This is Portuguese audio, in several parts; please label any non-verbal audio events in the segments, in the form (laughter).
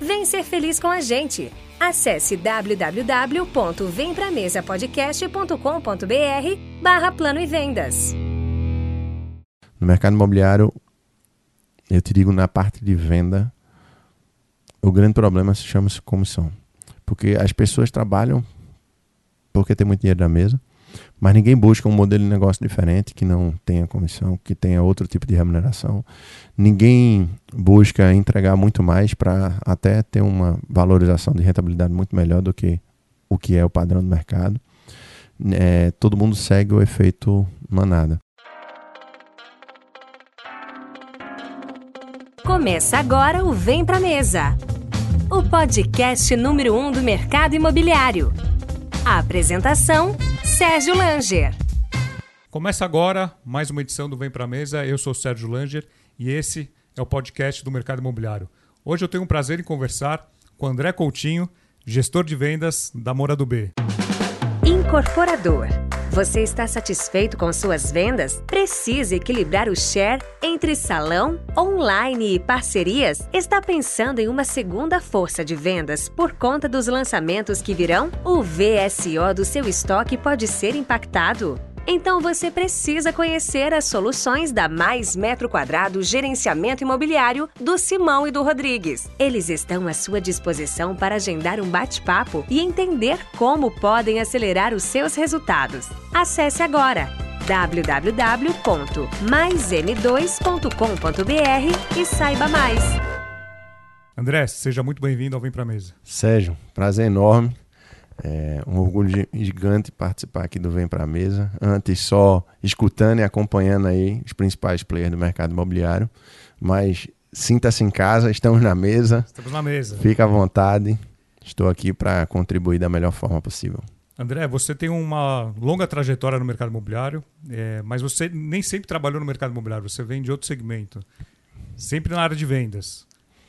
Vem ser feliz com a gente. Acesse www.vempramesapodcast.com.br barra Plano e Vendas. No mercado imobiliário, eu te digo na parte de venda, o grande problema se chama-se comissão. Porque as pessoas trabalham porque tem muito dinheiro na mesa, mas ninguém busca um modelo de negócio diferente que não tenha comissão, que tenha outro tipo de remuneração. Ninguém busca entregar muito mais para até ter uma valorização de rentabilidade muito melhor do que o que é o padrão do mercado. É, todo mundo segue o efeito manada. Começa agora o Vem Pra Mesa, o podcast número 1 um do mercado imobiliário. A apresentação Sérgio Langer. Começa agora mais uma edição do Vem Pra Mesa. Eu sou Sérgio Langer e esse é o podcast do Mercado Imobiliário. Hoje eu tenho o prazer em conversar com André Coutinho, gestor de vendas da Mora do B. Incorporador. Você está satisfeito com suas vendas? Precisa equilibrar o share entre salão, online e parcerias? Está pensando em uma segunda força de vendas por conta dos lançamentos que virão? O VSO do seu estoque pode ser impactado? Então você precisa conhecer as soluções da Mais Metro Quadrado Gerenciamento Imobiliário do Simão e do Rodrigues. Eles estão à sua disposição para agendar um bate-papo e entender como podem acelerar os seus resultados. Acesse agora www.maism2.com.br e saiba mais. André, seja muito bem-vindo ao Vem Pra Mesa. Sérgio, prazer enorme. É um orgulho gigante participar aqui do Vem Pra Mesa. Antes só escutando e acompanhando aí os principais players do mercado imobiliário. Mas sinta-se em casa, estamos na mesa. Estamos na mesa. Fica à vontade. Estou aqui para contribuir da melhor forma possível. André, você tem uma longa trajetória no mercado imobiliário, é, mas você nem sempre trabalhou no mercado imobiliário, você vem de outro segmento. Sempre na área de vendas.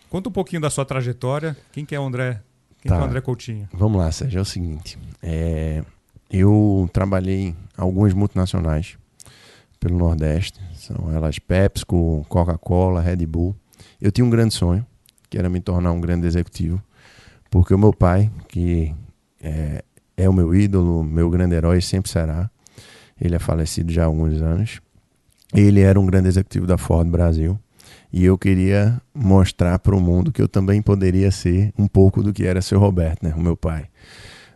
Conta um pouquinho da sua trajetória. Quem que é o André quem tá. é o André Coutinho? Vamos lá, Sérgio. É o seguinte. É, eu trabalhei em algumas multinacionais pelo Nordeste. São elas PepsiCo, Coca-Cola, Red Bull. Eu tinha um grande sonho, que era me tornar um grande executivo. Porque o meu pai, que é, é o meu ídolo, meu grande herói, sempre será. Ele é falecido já há alguns anos. Ele era um grande executivo da Ford Brasil. E eu queria mostrar para o mundo que eu também poderia ser um pouco do que era seu Roberto, né, o meu pai.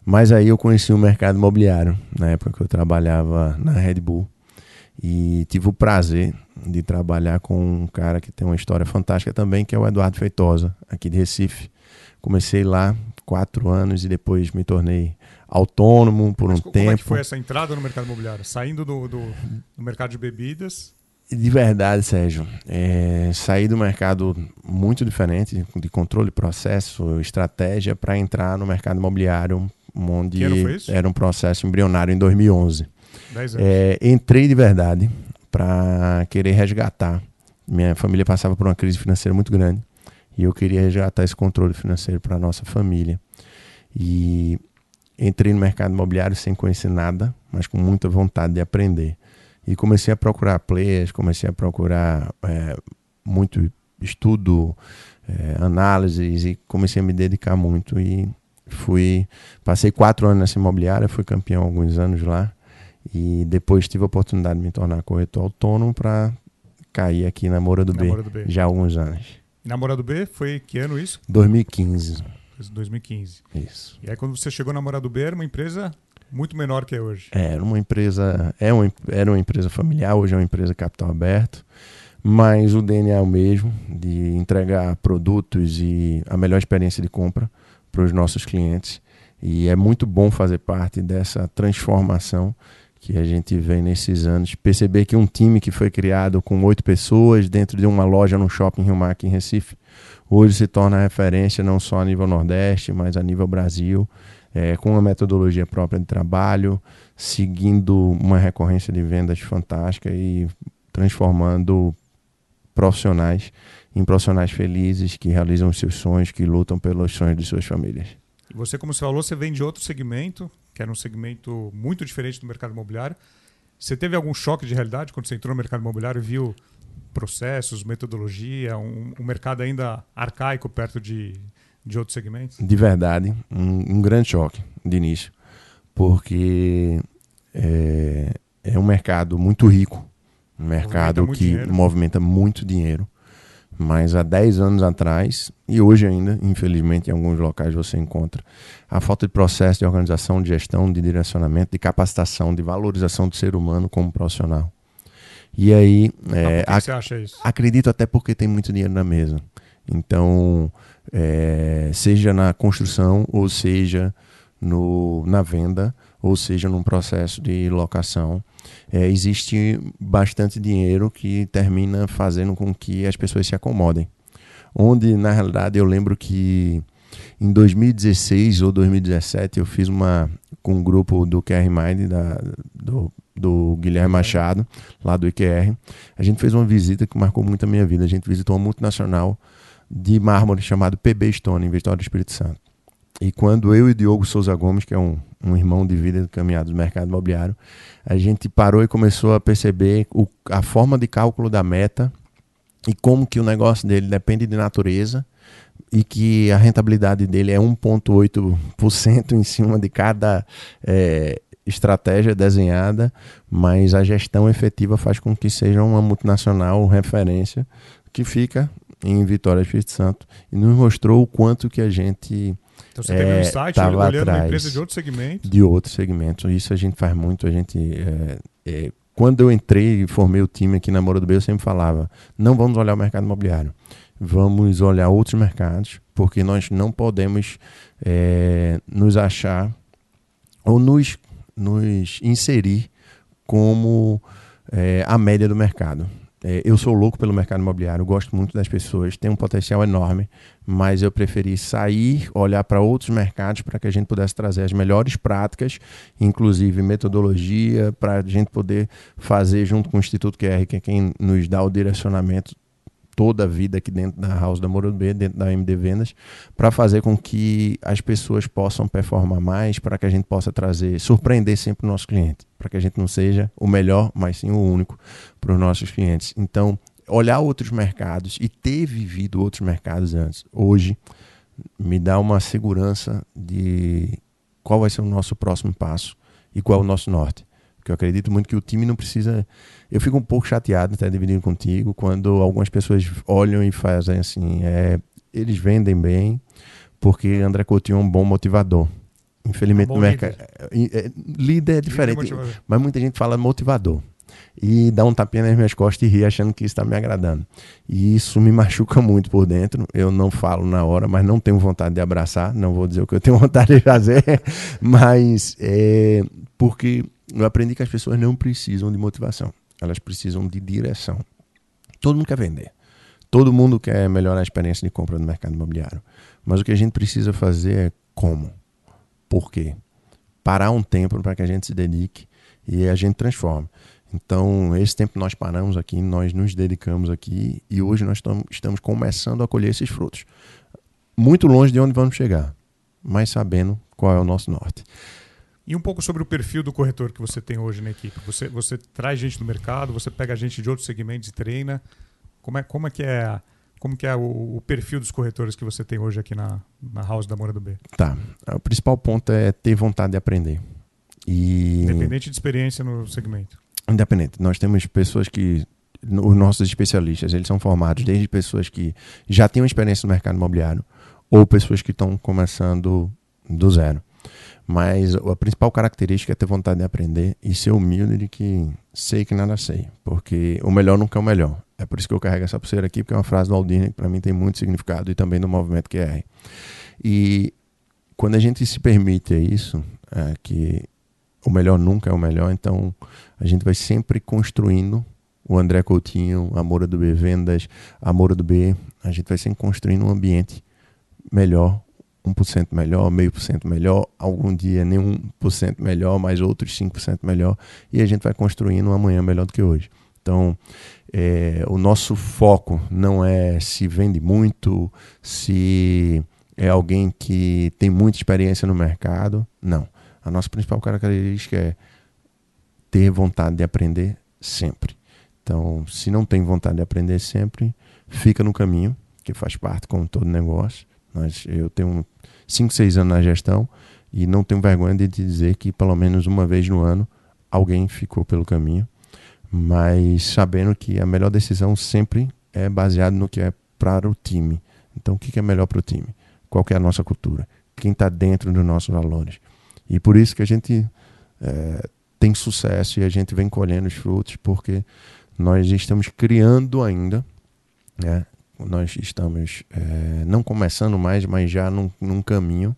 Mas aí eu conheci o mercado imobiliário, na época que eu trabalhava na Red Bull. E tive o prazer de trabalhar com um cara que tem uma história fantástica também, que é o Eduardo Feitosa, aqui de Recife. Comecei lá quatro anos e depois me tornei autônomo por Mas um como tempo. Como é que foi essa entrada no mercado imobiliário? Saindo do, do, do mercado de bebidas de verdade, Sérgio, é, saí do mercado muito diferente de controle, processo, estratégia para entrar no mercado imobiliário, onde era um processo embrionário em 2011. Dez anos. É, entrei de verdade para querer resgatar. Minha família passava por uma crise financeira muito grande e eu queria resgatar esse controle financeiro para nossa família. E entrei no mercado imobiliário sem conhecer nada, mas com muita vontade de aprender. E comecei a procurar players, comecei a procurar é, muito estudo, é, análises e comecei a me dedicar muito e fui passei quatro anos nessa imobiliária, fui campeão alguns anos lá e depois tive a oportunidade de me tornar corretor autônomo para cair aqui na Moura do, na B, Moura do B já há alguns anos. E na Moura do B foi que ano isso? 2015. 2015. Isso. E aí quando você chegou na Moura do B era uma empresa muito menor que é hoje. É, era uma empresa, é uma, era uma empresa familiar, hoje é uma empresa capital aberto, mas o DNA é o mesmo, de entregar produtos e a melhor experiência de compra para os nossos clientes. E é muito bom fazer parte dessa transformação que a gente vem nesses anos. Perceber que um time que foi criado com oito pessoas dentro de uma loja no shopping Rio Mar em Recife, hoje se torna referência não só a nível Nordeste, mas a nível Brasil, é, com uma metodologia própria de trabalho, seguindo uma recorrência de vendas fantástica e transformando profissionais em profissionais felizes que realizam os seus sonhos, que lutam pelos sonhos de suas famílias. Você, como você falou, você vem de outro segmento, que era um segmento muito diferente do mercado imobiliário. Você teve algum choque de realidade quando você entrou no mercado imobiliário e viu processos, metodologia, um, um mercado ainda arcaico perto de, de outros segmentos? De verdade, um, um grande choque de início, porque é, é um mercado muito rico, um mercado movimenta que dinheiro. movimenta muito dinheiro mas há 10 anos atrás, e hoje ainda, infelizmente, em alguns locais você encontra, a falta de processo de organização, de gestão, de direcionamento, de capacitação, de valorização do ser humano como profissional. E aí. É, por que você acha isso? Acredito até porque tem muito dinheiro na mesa. Então, é, seja na construção, ou seja no, na venda, ou seja num processo de locação é, existe bastante dinheiro que termina fazendo com que as pessoas se acomodem. Onde, na realidade, eu lembro que em 2016 ou 2017 eu fiz uma com um grupo do QR Mind, da, do, do Guilherme Machado, lá do IQR. A gente fez uma visita que marcou muito a minha vida. A gente visitou uma multinacional de mármore chamado PB Stone, em Vitória do Espírito Santo. E quando eu e o Diogo Souza Gomes, que é um, um irmão de vida caminhado do mercado imobiliário, a gente parou e começou a perceber o, a forma de cálculo da meta e como que o negócio dele depende de natureza e que a rentabilidade dele é 1,8% em cima de cada é, estratégia desenhada, mas a gestão efetiva faz com que seja uma multinacional referência que fica em Vitória Espírito Santo e nos mostrou o quanto que a gente então você é, teve um insight olhando uma empresa de outro segmento? De outro segmento. Isso a gente faz muito. A gente. É, é, quando eu entrei e formei o time aqui na Moura do B, eu sempre falava: não vamos olhar o mercado imobiliário. Vamos olhar outros mercados, porque nós não podemos é, nos achar ou nos, nos inserir como é, a média do mercado. É, eu sou louco pelo mercado imobiliário, gosto muito das pessoas, tem um potencial enorme, mas eu preferi sair, olhar para outros mercados para que a gente pudesse trazer as melhores práticas, inclusive metodologia, para a gente poder fazer junto com o Instituto QR, que é quem nos dá o direcionamento toda a vida aqui dentro da House da Morumbi, dentro da MD Vendas, para fazer com que as pessoas possam performar mais, para que a gente possa trazer, surpreender sempre o nosso cliente, para que a gente não seja o melhor, mas sim o único para os nossos clientes. Então, olhar outros mercados e ter vivido outros mercados antes, hoje, me dá uma segurança de qual vai ser o nosso próximo passo e qual é o nosso norte. Porque eu acredito muito que o time não precisa. Eu fico um pouco chateado até dividindo contigo quando algumas pessoas olham e fazem assim. É, eles vendem bem porque André Coutinho é um bom motivador. Infelizmente, um no mercado. Líder. É, líder é diferente, líder mas muita gente fala motivador. E dá um tapinha nas minhas costas e ri achando que isso está me agradando. E isso me (laughs) machuca muito por dentro. Eu não falo na hora, mas não tenho vontade de abraçar. Não vou dizer o que eu tenho (laughs) vontade de fazer, mas é porque eu aprendi que as pessoas não precisam de motivação, elas precisam de direção. Todo mundo quer vender. Todo mundo quer melhorar a experiência de compra no mercado imobiliário. Mas o que a gente precisa fazer é como. Por quê? Parar um tempo para que a gente se dedique e a gente transforme. Então, esse tempo nós paramos aqui, nós nos dedicamos aqui e hoje nós estamos começando a colher esses frutos. Muito longe de onde vamos chegar, mas sabendo qual é o nosso norte. E um pouco sobre o perfil do corretor que você tem hoje na equipe. Você, você traz gente do mercado, você pega gente de outros segmentos e treina. Como é, como é que é, como que é o, o perfil dos corretores que você tem hoje aqui na, na House da Moura do B? Tá. O principal ponto é ter vontade de aprender. E... Independente de experiência no segmento. Independente. Nós temos pessoas que os nossos especialistas, eles são formados desde pessoas que já têm experiência no mercado imobiliário ou pessoas que estão começando do zero. Mas a principal característica é ter vontade de aprender e ser humilde de que sei que nada sei, porque o melhor nunca é o melhor. É por isso que eu carrego essa pulseira aqui, porque é uma frase do Aldini que para mim tem muito significado e também do movimento QR. E quando a gente se permite isso, é que o melhor nunca é o melhor, então a gente vai sempre construindo o André Coutinho, a Moura do B Vendas, a Moura do B, a gente vai sempre construindo um ambiente melhor, 1% melhor, meio por cento melhor, algum dia nem 1% melhor, mas outros 5% melhor, e a gente vai construindo um amanhã melhor do que hoje. Então, é, o nosso foco não é se vende muito, se é alguém que tem muita experiência no mercado, não. A nossa principal característica é ter vontade de aprender sempre. Então, se não tem vontade de aprender sempre, fica no caminho, que faz parte como todo negócio. Mas eu tenho 5, 6 anos na gestão e não tenho vergonha de dizer que pelo menos uma vez no ano alguém ficou pelo caminho, mas sabendo que a melhor decisão sempre é baseada no que é para o time. Então, o que é melhor para o time? Qual é a nossa cultura? Quem está dentro dos nossos valores? E por isso que a gente é, tem sucesso e a gente vem colhendo os frutos, porque nós estamos criando ainda, né? Nós estamos é, não começando mais, mas já num, num caminho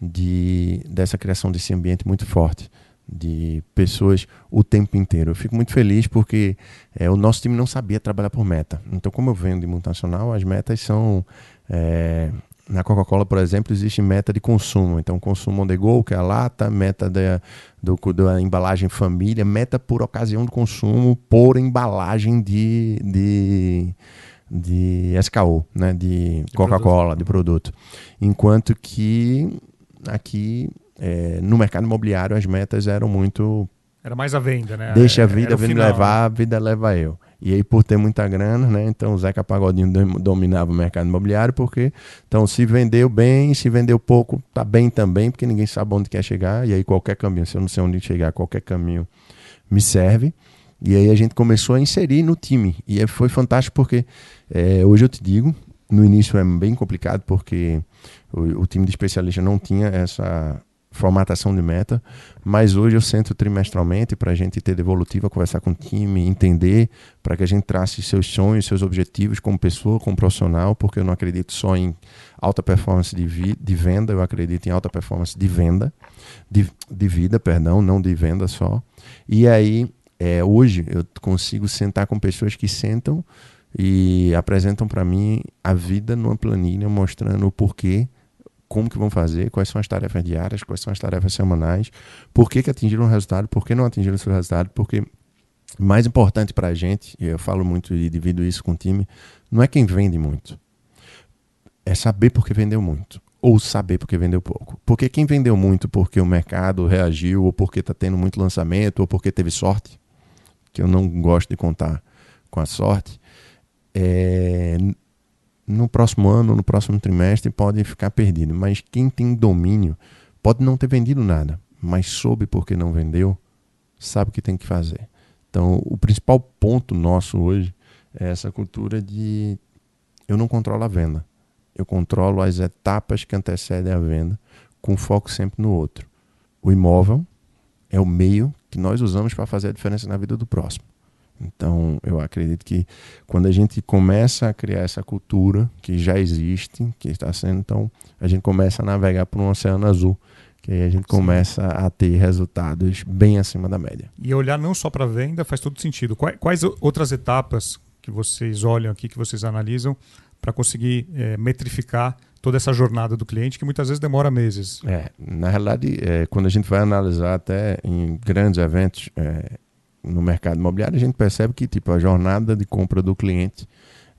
de, dessa criação desse ambiente muito forte de pessoas o tempo inteiro. Eu fico muito feliz porque é, o nosso time não sabia trabalhar por meta. Então, como eu venho de multinacional, as metas são é, na Coca-Cola, por exemplo, existe meta de consumo. Então, consumo on the go, que é a lata, meta da, do, da embalagem família, meta por ocasião do consumo por embalagem de, de, de SKU, né? de, de Coca-Cola, de produto. Enquanto que aqui, é, no mercado imobiliário, as metas eram muito... Era mais a venda, né? Deixa a vida vir levar, a vida leva eu. E aí, por ter muita grana, né? Então o Zeca Pagodinho dominava o mercado imobiliário, porque então se vendeu bem, se vendeu pouco, tá bem também, porque ninguém sabe onde quer chegar. E aí qualquer caminho, se eu não sei onde chegar, qualquer caminho me serve. E aí a gente começou a inserir no time. E foi fantástico porque é, hoje eu te digo, no início é bem complicado porque o, o time de especialista não tinha essa formatação de meta, mas hoje eu sento trimestralmente para a gente ter devolutiva, conversar com o time, entender, para que a gente trace seus sonhos, seus objetivos como pessoa, como profissional, porque eu não acredito só em alta performance de, vi, de venda, eu acredito em alta performance de venda, de, de vida, perdão, não de venda só. E aí, é, hoje eu consigo sentar com pessoas que sentam e apresentam para mim a vida numa planilha, mostrando o porquê como que vão fazer, quais são as tarefas diárias, quais são as tarefas semanais, por que, que atingiram o resultado, por que não atingiram o seu resultado, porque mais importante para a gente, e eu falo muito e divido isso com o time, não é quem vende muito, é saber por que vendeu muito, ou saber por que vendeu pouco. Porque quem vendeu muito porque o mercado reagiu, ou porque está tendo muito lançamento, ou porque teve sorte, que eu não gosto de contar com a sorte, é, no próximo ano, no próximo trimestre, pode ficar perdido. Mas quem tem domínio pode não ter vendido nada, mas soube porque não vendeu, sabe o que tem que fazer. Então, o principal ponto nosso hoje é essa cultura de eu não controlo a venda, eu controlo as etapas que antecedem a venda, com foco sempre no outro. O imóvel é o meio que nós usamos para fazer a diferença na vida do próximo. Então, eu acredito que quando a gente começa a criar essa cultura que já existe, que está sendo, então a gente começa a navegar por um oceano azul, que aí a gente começa a ter resultados bem acima da média. E olhar não só para a venda faz todo sentido. Quais, quais, outras etapas que vocês olham aqui, que vocês analisam, para conseguir é, metrificar toda essa jornada do cliente, que muitas vezes demora meses? É, na realidade, é, quando a gente vai analisar até em grandes eventos, é, no mercado imobiliário, a gente percebe que tipo, a jornada de compra do cliente,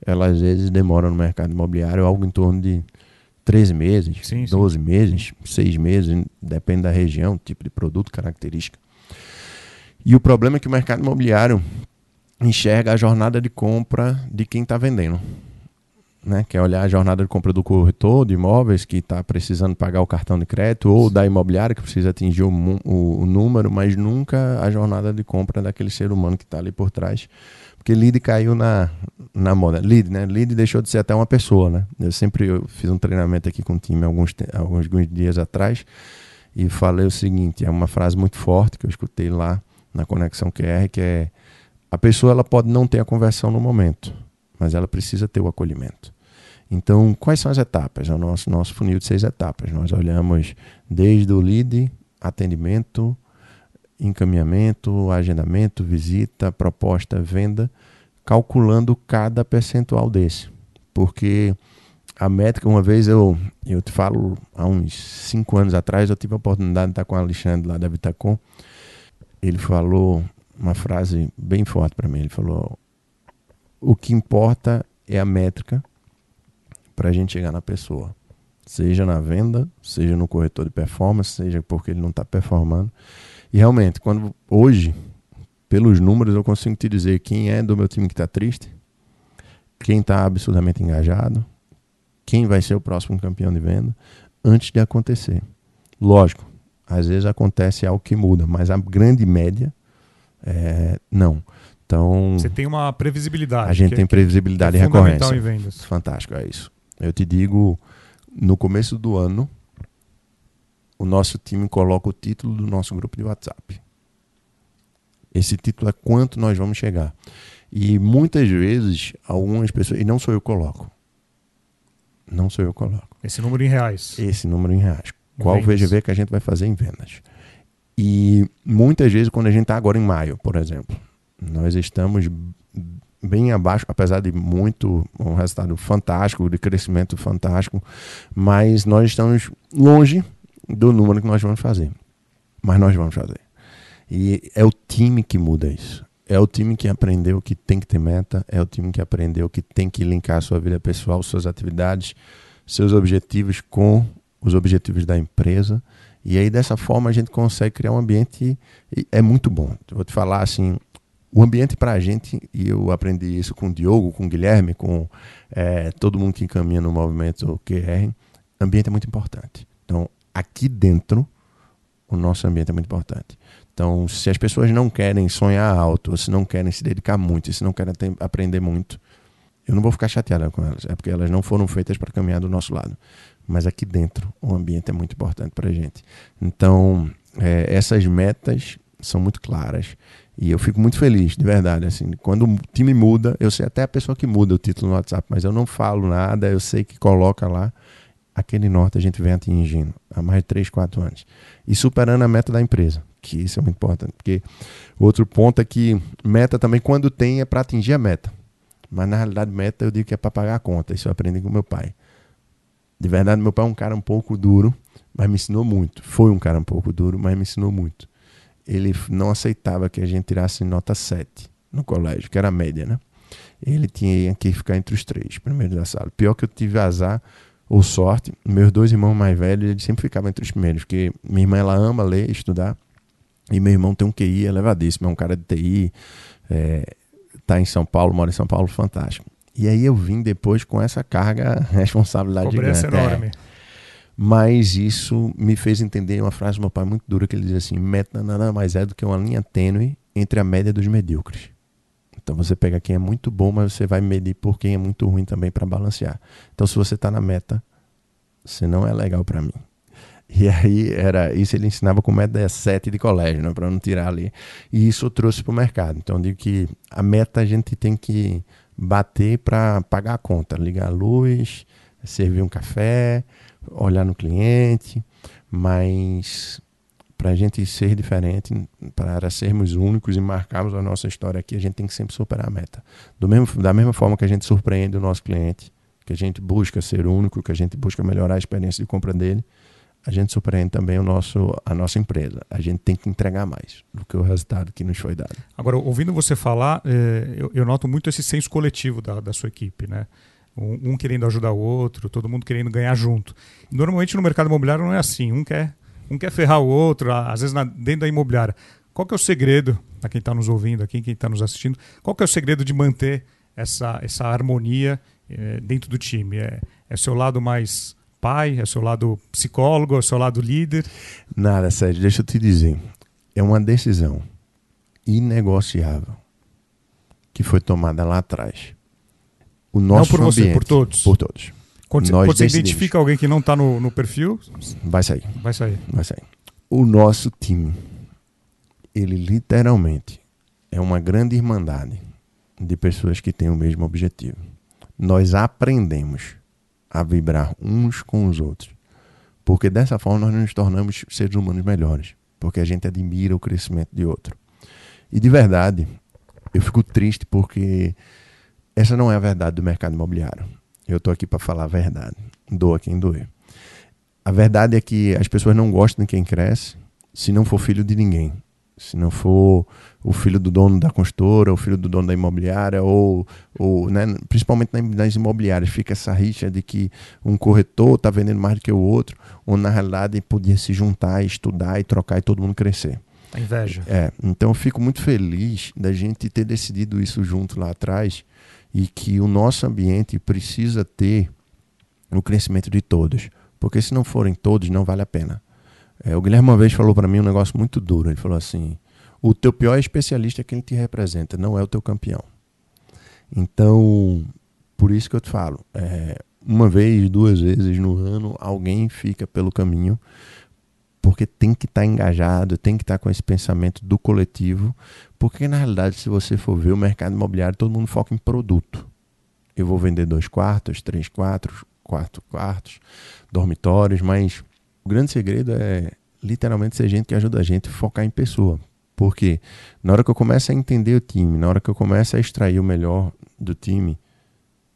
ela às vezes demora no mercado imobiliário algo em torno de 13 meses, sim, 12 sim. meses, 6 meses, depende da região, tipo de produto, característica. E o problema é que o mercado imobiliário enxerga a jornada de compra de quem está vendendo né, que é olhar a jornada de compra do corretor de imóveis que está precisando pagar o cartão de crédito ou da imobiliária que precisa atingir o, o, o, número, mas nunca a jornada de compra daquele ser humano que está ali por trás. Porque lead caiu na, na moda. Lead, né? Lead deixou de ser até uma pessoa, né? Eu sempre eu fiz um treinamento aqui com o time alguns, alguns dias atrás e falei o seguinte: é uma frase muito forte que eu escutei lá na Conexão QR, que é a pessoa ela pode não ter a conversão no momento, mas ela precisa ter o acolhimento. Então, quais são as etapas? É o nosso, nosso funil de seis etapas. Nós olhamos desde o lead, atendimento, encaminhamento, agendamento, visita, proposta, venda, calculando cada percentual desse. Porque a métrica, uma vez eu, eu te falo, há uns cinco anos atrás, eu tive a oportunidade de estar com o Alexandre lá da Vitacom. Ele falou uma frase bem forte para mim. Ele falou: O que importa é a métrica para a gente chegar na pessoa. Seja na venda, seja no corretor de performance, seja porque ele não está performando. E realmente, quando hoje, pelos números, eu consigo te dizer quem é do meu time que está triste, quem está absurdamente engajado, quem vai ser o próximo campeão de venda, antes de acontecer. Lógico, às vezes acontece algo que muda, mas a grande média, é, não. Então, Você tem uma previsibilidade. a gente que- tem previsibilidade que e é fundamental recorrência. em vendas. Fantástico, é isso. Eu te digo, no começo do ano, o nosso time coloca o título do nosso grupo de WhatsApp. Esse título é quanto nós vamos chegar. E muitas vezes, algumas pessoas, e não sou eu que coloco. Não sou eu que coloco. Esse número em reais. Esse número em reais. Qual o Vendas. VGV que a gente vai fazer em vendas? E muitas vezes, quando a gente está agora em maio, por exemplo, nós estamos bem abaixo, apesar de muito, um resultado fantástico, de crescimento fantástico, mas nós estamos longe do número que nós vamos fazer. Mas nós vamos fazer. E é o time que muda isso. É o time que aprendeu que tem que ter meta, é o time que aprendeu que tem que linkar a sua vida pessoal, suas atividades, seus objetivos com os objetivos da empresa. E aí, dessa forma, a gente consegue criar um ambiente. É muito bom. Vou te falar assim: o ambiente para a gente, e eu aprendi isso com o Diogo, com o Guilherme, com eh, todo mundo que caminha no movimento QR, ambiente é muito importante. Então, aqui dentro, o nosso ambiente é muito importante. Então, se as pessoas não querem sonhar alto, se não querem se dedicar muito, se não querem aprender muito, eu não vou ficar chateada com elas. É porque elas não foram feitas para caminhar do nosso lado. Mas aqui dentro, o ambiente é muito importante para a gente. Então, é, essas metas são muito claras. E eu fico muito feliz, de verdade. Assim, quando o time muda, eu sei até a pessoa que muda o título no WhatsApp, mas eu não falo nada, eu sei que coloca lá. Aquele norte a gente vem atingindo há mais de 3, 4 anos. E superando a meta da empresa, que isso é muito importante. Porque outro ponto é que meta também, quando tem, é para atingir a meta. Mas na realidade, meta eu digo que é para pagar a conta. Isso eu aprendi com meu pai. De verdade, meu pai é um cara um pouco duro, mas me ensinou muito. Foi um cara um pouco duro, mas me ensinou muito. Ele não aceitava que a gente tirasse nota 7 no colégio, que era a média, né? Ele tinha que ficar entre os três primeiros da sala. Pior que eu tive azar ou sorte, meus dois irmãos mais velhos, eles sempre ficavam entre os primeiros, porque minha irmã ela ama ler, estudar, e meu irmão tem um QI elevadíssimo, é um cara de TI, é, tá em São Paulo, mora em São Paulo, fantástico. E aí eu vim depois com essa carga, (laughs) responsabilidade Cobrança gigante. é. Mas isso me fez entender uma frase do meu pai muito dura que ele dizia assim: meta nada mais é do que uma linha tênue entre a média dos medíocres. Então você pega quem é muito bom, mas você vai medir por quem é muito ruim também para balancear. Então se você está na meta, você não é legal para mim. E aí era isso ele ensinava com média 7 de colégio, né, para não tirar ali. E isso eu trouxe para o mercado. Então eu digo que a meta a gente tem que bater para pagar a conta, ligar a luz, servir um café, olhar no cliente, mas para a gente ser diferente, para sermos únicos e marcarmos a nossa história aqui, a gente tem que sempre superar a meta. Do mesmo, da mesma forma que a gente surpreende o nosso cliente, que a gente busca ser único, que a gente busca melhorar a experiência de compra dele, a gente surpreende também o nosso, a nossa empresa. A gente tem que entregar mais do que o resultado que nos foi dado. Agora, ouvindo você falar, eh, eu, noto muito esse senso coletivo da, da sua equipe, né? Um, querendo ajudar o outro, todo mundo querendo ganhar junto. Normalmente no mercado imobiliário não é assim. Um quer, um quer ferrar o outro, às vezes na- dentro da imobiliária. Qual que é o segredo, para quem está nos ouvindo aqui, quem está nos assistindo, qual que é o segredo de manter essa, essa harmonia eh, dentro do time? É, é seu lado mais pai, é seu lado psicólogo, é seu lado líder? Nada, Sérgio, deixa eu te dizer. É uma decisão inegociável que foi tomada lá atrás. O nosso por você, ambiente, por todos. Por todos. Quando, você- quando você identifica alguém que não está no, no perfil, Vai sair, vai sair. vai sair. o nosso time, ele literalmente é uma grande irmandade de pessoas que têm o mesmo objetivo. Nós aprendemos a vibrar uns com os outros, porque dessa forma nós nos tornamos seres humanos melhores, porque a gente admira o crescimento de outro. E de verdade, eu fico triste porque essa não é a verdade do mercado imobiliário. Eu estou aqui para falar a verdade. Doa quem doer. A verdade é que as pessoas não gostam de quem cresce se não for filho de ninguém. Se não for o filho do dono da construtora, o filho do dono da imobiliária, ou, ou né, principalmente nas imobiliárias, fica essa rixa de que um corretor está vendendo mais do que o outro, ou na realidade podia se juntar, estudar e trocar e todo mundo crescer. A inveja. É, então eu fico muito feliz da gente ter decidido isso junto lá atrás e que o nosso ambiente precisa ter o crescimento de todos. Porque se não forem todos, não vale a pena. É, o Guilherme uma vez falou para mim um negócio muito duro. Ele falou assim: o teu pior especialista é quem te representa, não é o teu campeão. Então, por isso que eu te falo, é, uma vez, duas vezes no ano, alguém fica pelo caminho, porque tem que estar tá engajado, tem que estar tá com esse pensamento do coletivo, porque na realidade, se você for ver o mercado imobiliário, todo mundo foca em produto. Eu vou vender dois quartos, três quartos, quatro quartos, dormitórios, mas o grande segredo é literalmente ser gente que ajuda a gente a focar em pessoa. Porque na hora que eu começo a entender o time, na hora que eu começo a extrair o melhor do time,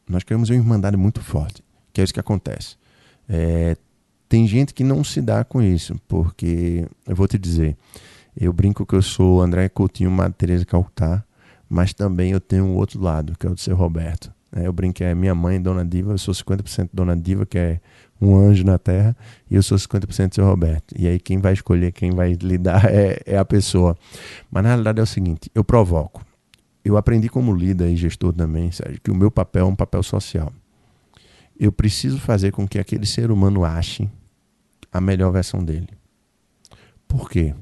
nós queremos uma irmandade muito forte, que é isso que acontece. É, tem gente que não se dá com isso, porque eu vou te dizer, eu brinco que eu sou André Coutinho, Madre Teresa Calcutá, mas também eu tenho um outro lado, que é o do seu Roberto. É, eu brinco que é minha mãe, Dona Diva, eu sou 50% Dona Diva, que é um anjo na terra, e eu sou 50% seu Roberto. E aí quem vai escolher, quem vai lidar (laughs) é, é a pessoa. Mas na realidade é o seguinte, eu provoco. Eu aprendi como líder e gestor também, Sérgio, que o meu papel é um papel social. Eu preciso fazer com que aquele ser humano ache a melhor versão dele. Por quê?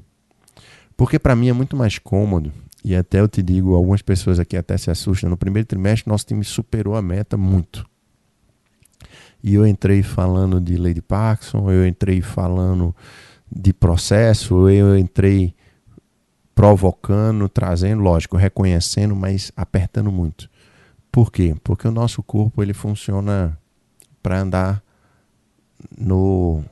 Porque para mim é muito mais cômodo, e até eu te digo, algumas pessoas aqui até se assustam. No primeiro trimestre, nosso time superou a meta muito. E eu entrei falando de Lady Parkinson, eu entrei falando de processo, eu entrei provocando, trazendo, lógico, reconhecendo, mas apertando muito. Por quê? Porque o nosso corpo ele funciona para andar no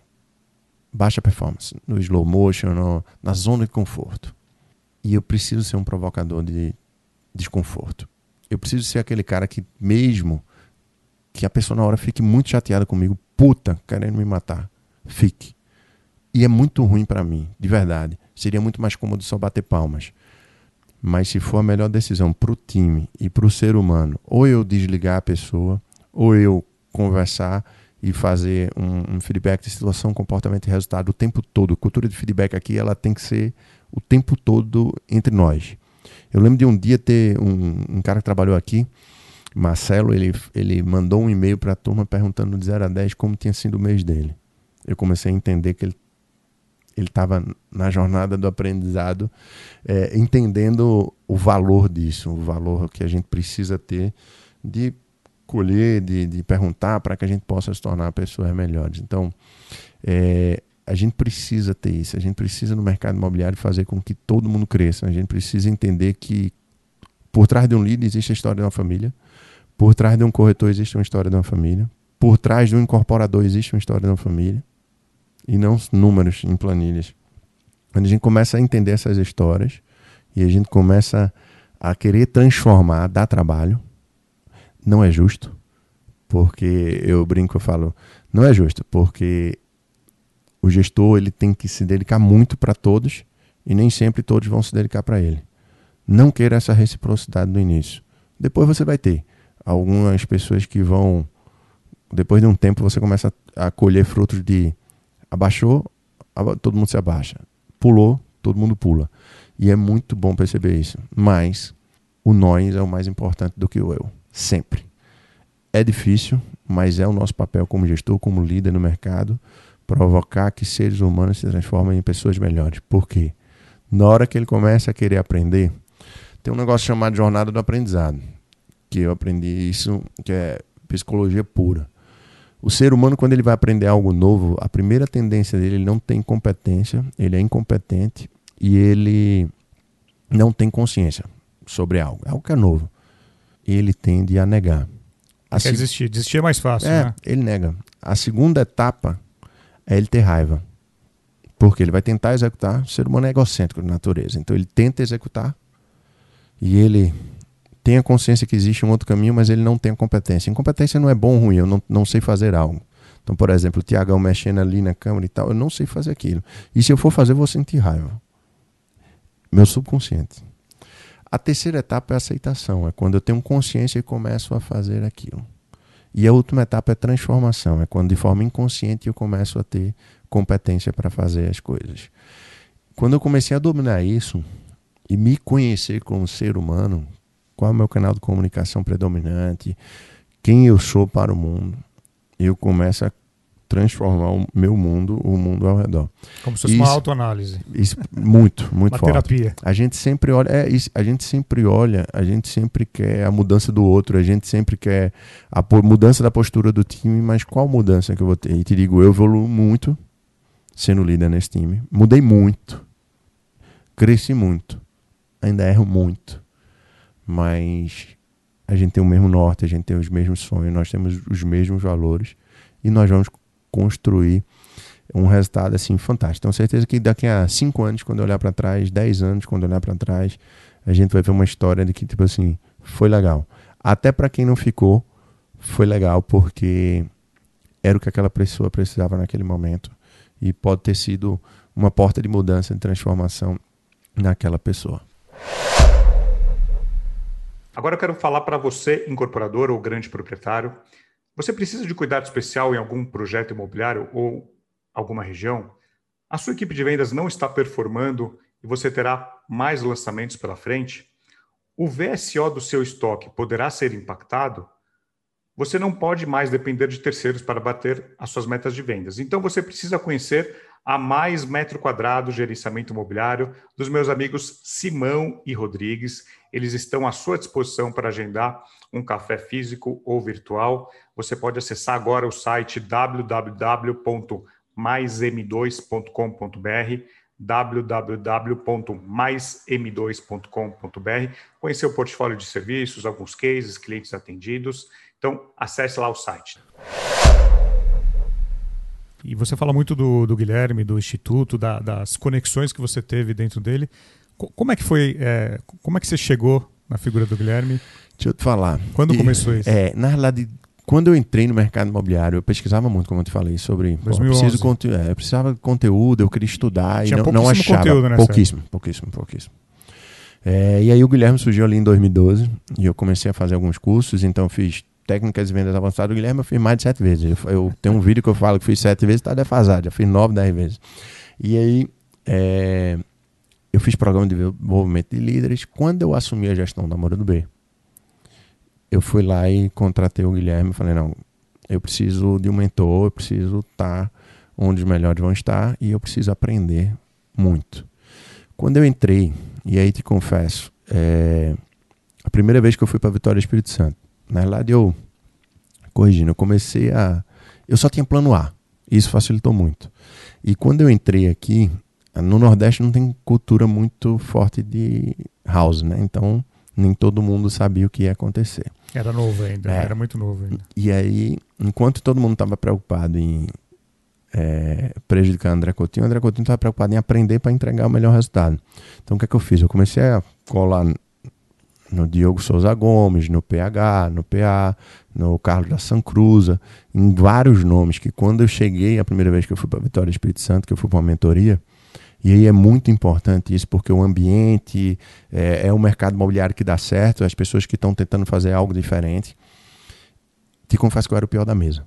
baixa performance, no slow motion, no, na zona de conforto. E eu preciso ser um provocador de desconforto. Eu preciso ser aquele cara que, mesmo que a pessoa na hora fique muito chateada comigo, puta, querendo me matar, fique. E é muito ruim para mim, de verdade. Seria muito mais cômodo só bater palmas. Mas se for a melhor decisão para o time e para o ser humano, ou eu desligar a pessoa, ou eu conversar e fazer um, um, feedback de situação, comportamento e resultado o tempo todo. Cultura de feedback aqui ela tem que ser o tempo todo entre nós. Eu lembro de um dia ter um, um cara que trabalhou aqui, Marcelo, ele, ele mandou um e-mail para a turma perguntando de 0 a 10 como tinha sido o mês dele. Eu comecei a entender que ele ele estava na jornada do aprendizado, é, entendendo o valor disso, o valor que a gente precisa ter de colher, de, de perguntar para que a gente possa se tornar pessoas melhores. Então, é, a gente precisa ter isso, a gente precisa no mercado imobiliário fazer com que todo mundo cresça, a gente precisa entender que por trás de um líder existe a história de uma família, por trás de um corretor existe uma história de uma família, por trás de um incorporador existe uma história de uma família, e não números em planilhas. Quando a gente começa a entender essas histórias e a gente começa a querer transformar, dar trabalho, não é justo, porque eu brinco, eu falo, não é justo, porque o gestor ele tem que se dedicar muito para todos e nem sempre todos vão se dedicar para ele. Não queira essa reciprocidade no início. Depois você vai ter algumas pessoas que vão, depois de um tempo, você começa a colher frutos de abaixou, todo mundo se abaixa, pulou, todo mundo pula. E é muito bom perceber isso. Mas o nós é o mais importante do que o eu sempre. É difícil, mas é o nosso papel como gestor, como líder no mercado, provocar que seres humanos se transformem em pessoas melhores. Por quê? Na hora que ele começa a querer aprender, tem um negócio chamado jornada do aprendizado, que eu aprendi isso, que é psicologia pura. O ser humano, quando ele vai aprender algo novo, a primeira tendência dele, ele não tem competência, ele é incompetente e ele não tem consciência sobre algo, algo que é novo. Ele tende a negar. A Quer desistir. Desistir é mais fácil, é, né? ele nega. A segunda etapa é ele ter raiva. Porque ele vai tentar executar. O ser humano é egocêntrico de natureza. Então ele tenta executar e ele tem a consciência que existe um outro caminho, mas ele não tem a competência. Incompetência não é bom ou ruim, eu não, não sei fazer algo. Então, por exemplo, o Tiagão mexendo ali na câmera e tal, eu não sei fazer aquilo. E se eu for fazer, eu vou sentir raiva. Meu subconsciente. A terceira etapa é a aceitação, é quando eu tenho consciência e começo a fazer aquilo. E a última etapa é transformação, é quando de forma inconsciente eu começo a ter competência para fazer as coisas. Quando eu comecei a dominar isso e me conhecer como ser humano, qual é o meu canal de comunicação predominante, quem eu sou para o mundo, eu começo a transformar o meu mundo, o mundo ao redor. Como se fosse isso, uma autoanálise. Isso, muito, (laughs) muito uma forte. terapia. A gente sempre olha, é, isso, a gente sempre olha, a gente sempre quer a mudança do outro, a gente sempre quer a mudança da postura do time, mas qual mudança que eu vou ter? E te digo, eu evoluo muito sendo líder nesse time. Mudei muito. Cresci muito. Ainda erro muito mas a gente tem o mesmo norte, a gente tem os mesmos sonhos, nós temos os mesmos valores e nós vamos construir um resultado assim fantástico. Tenho certeza que daqui a cinco anos, quando eu olhar para trás, dez anos, quando eu olhar para trás, a gente vai ver uma história de que tipo assim foi legal. Até para quem não ficou, foi legal porque era o que aquela pessoa precisava naquele momento e pode ter sido uma porta de mudança, de transformação naquela pessoa. Agora eu quero falar para você, incorporador ou grande proprietário. Você precisa de cuidado especial em algum projeto imobiliário ou alguma região? A sua equipe de vendas não está performando e você terá mais lançamentos pela frente? O VSO do seu estoque poderá ser impactado? Você não pode mais depender de terceiros para bater as suas metas de vendas. Então você precisa conhecer a mais metro quadrado gerenciamento imobiliário dos meus amigos Simão e Rodrigues. Eles estão à sua disposição para agendar um café físico ou virtual. Você pode acessar agora o site www.maism2.com.br www.maism2.com.br, conhecer o portfólio de serviços, alguns cases, clientes atendidos. Então, acesse lá o site. E você fala muito do, do Guilherme, do Instituto, da, das conexões que você teve dentro dele. Como é que foi, é, como é que você chegou na figura do Guilherme? Deixa eu te falar. Quando e, começou isso? É, na realidade, quando eu entrei no mercado imobiliário, eu pesquisava muito, como eu te falei, sobre. Pô, preciso é, eu precisava de conteúdo, eu queria estudar Tinha e não, não achava. Conteúdo nessa pouquíssimo, época. pouquíssimo, pouquíssimo. É, e aí o Guilherme surgiu ali em 2012 e eu comecei a fazer alguns cursos, então eu fiz técnicas de vendas avançadas, o Guilherme eu fiz mais de sete vezes. Eu, eu tenho um vídeo que eu falo que fiz sete vezes, está defasado, já fiz nove, dez vezes. E aí, é, eu fiz programa de desenvolvimento de líderes. Quando eu assumi a gestão da Mora do B, eu fui lá e contratei o Guilherme e falei, não, eu preciso de um mentor, eu preciso estar onde os melhores vão estar e eu preciso aprender muito. Quando eu entrei, e aí te confesso, é, a primeira vez que eu fui para Vitória Espírito Santo, na verdade, eu, corrigindo, eu comecei a. Eu só tinha plano A. Isso facilitou muito. E quando eu entrei aqui, no Nordeste não tem cultura muito forte de house, né? Então, nem todo mundo sabia o que ia acontecer. Era novo ainda, é. era muito novo ainda. E aí, enquanto todo mundo estava preocupado em é, prejudicar André Coutinho, André Coutinho estava preocupado em aprender para entregar o melhor resultado. Então, o que é que eu fiz? Eu comecei a colar no Diogo Souza Gomes, no PH, no PA, no Carlos da Sancruza, em vários nomes que quando eu cheguei a primeira vez que eu fui para Vitória do Espírito Santo, que eu fui para uma mentoria, e aí é muito importante isso, porque o ambiente é, é um mercado imobiliário que dá certo, as pessoas que estão tentando fazer algo diferente. Te confesso que eu era o pior da mesa.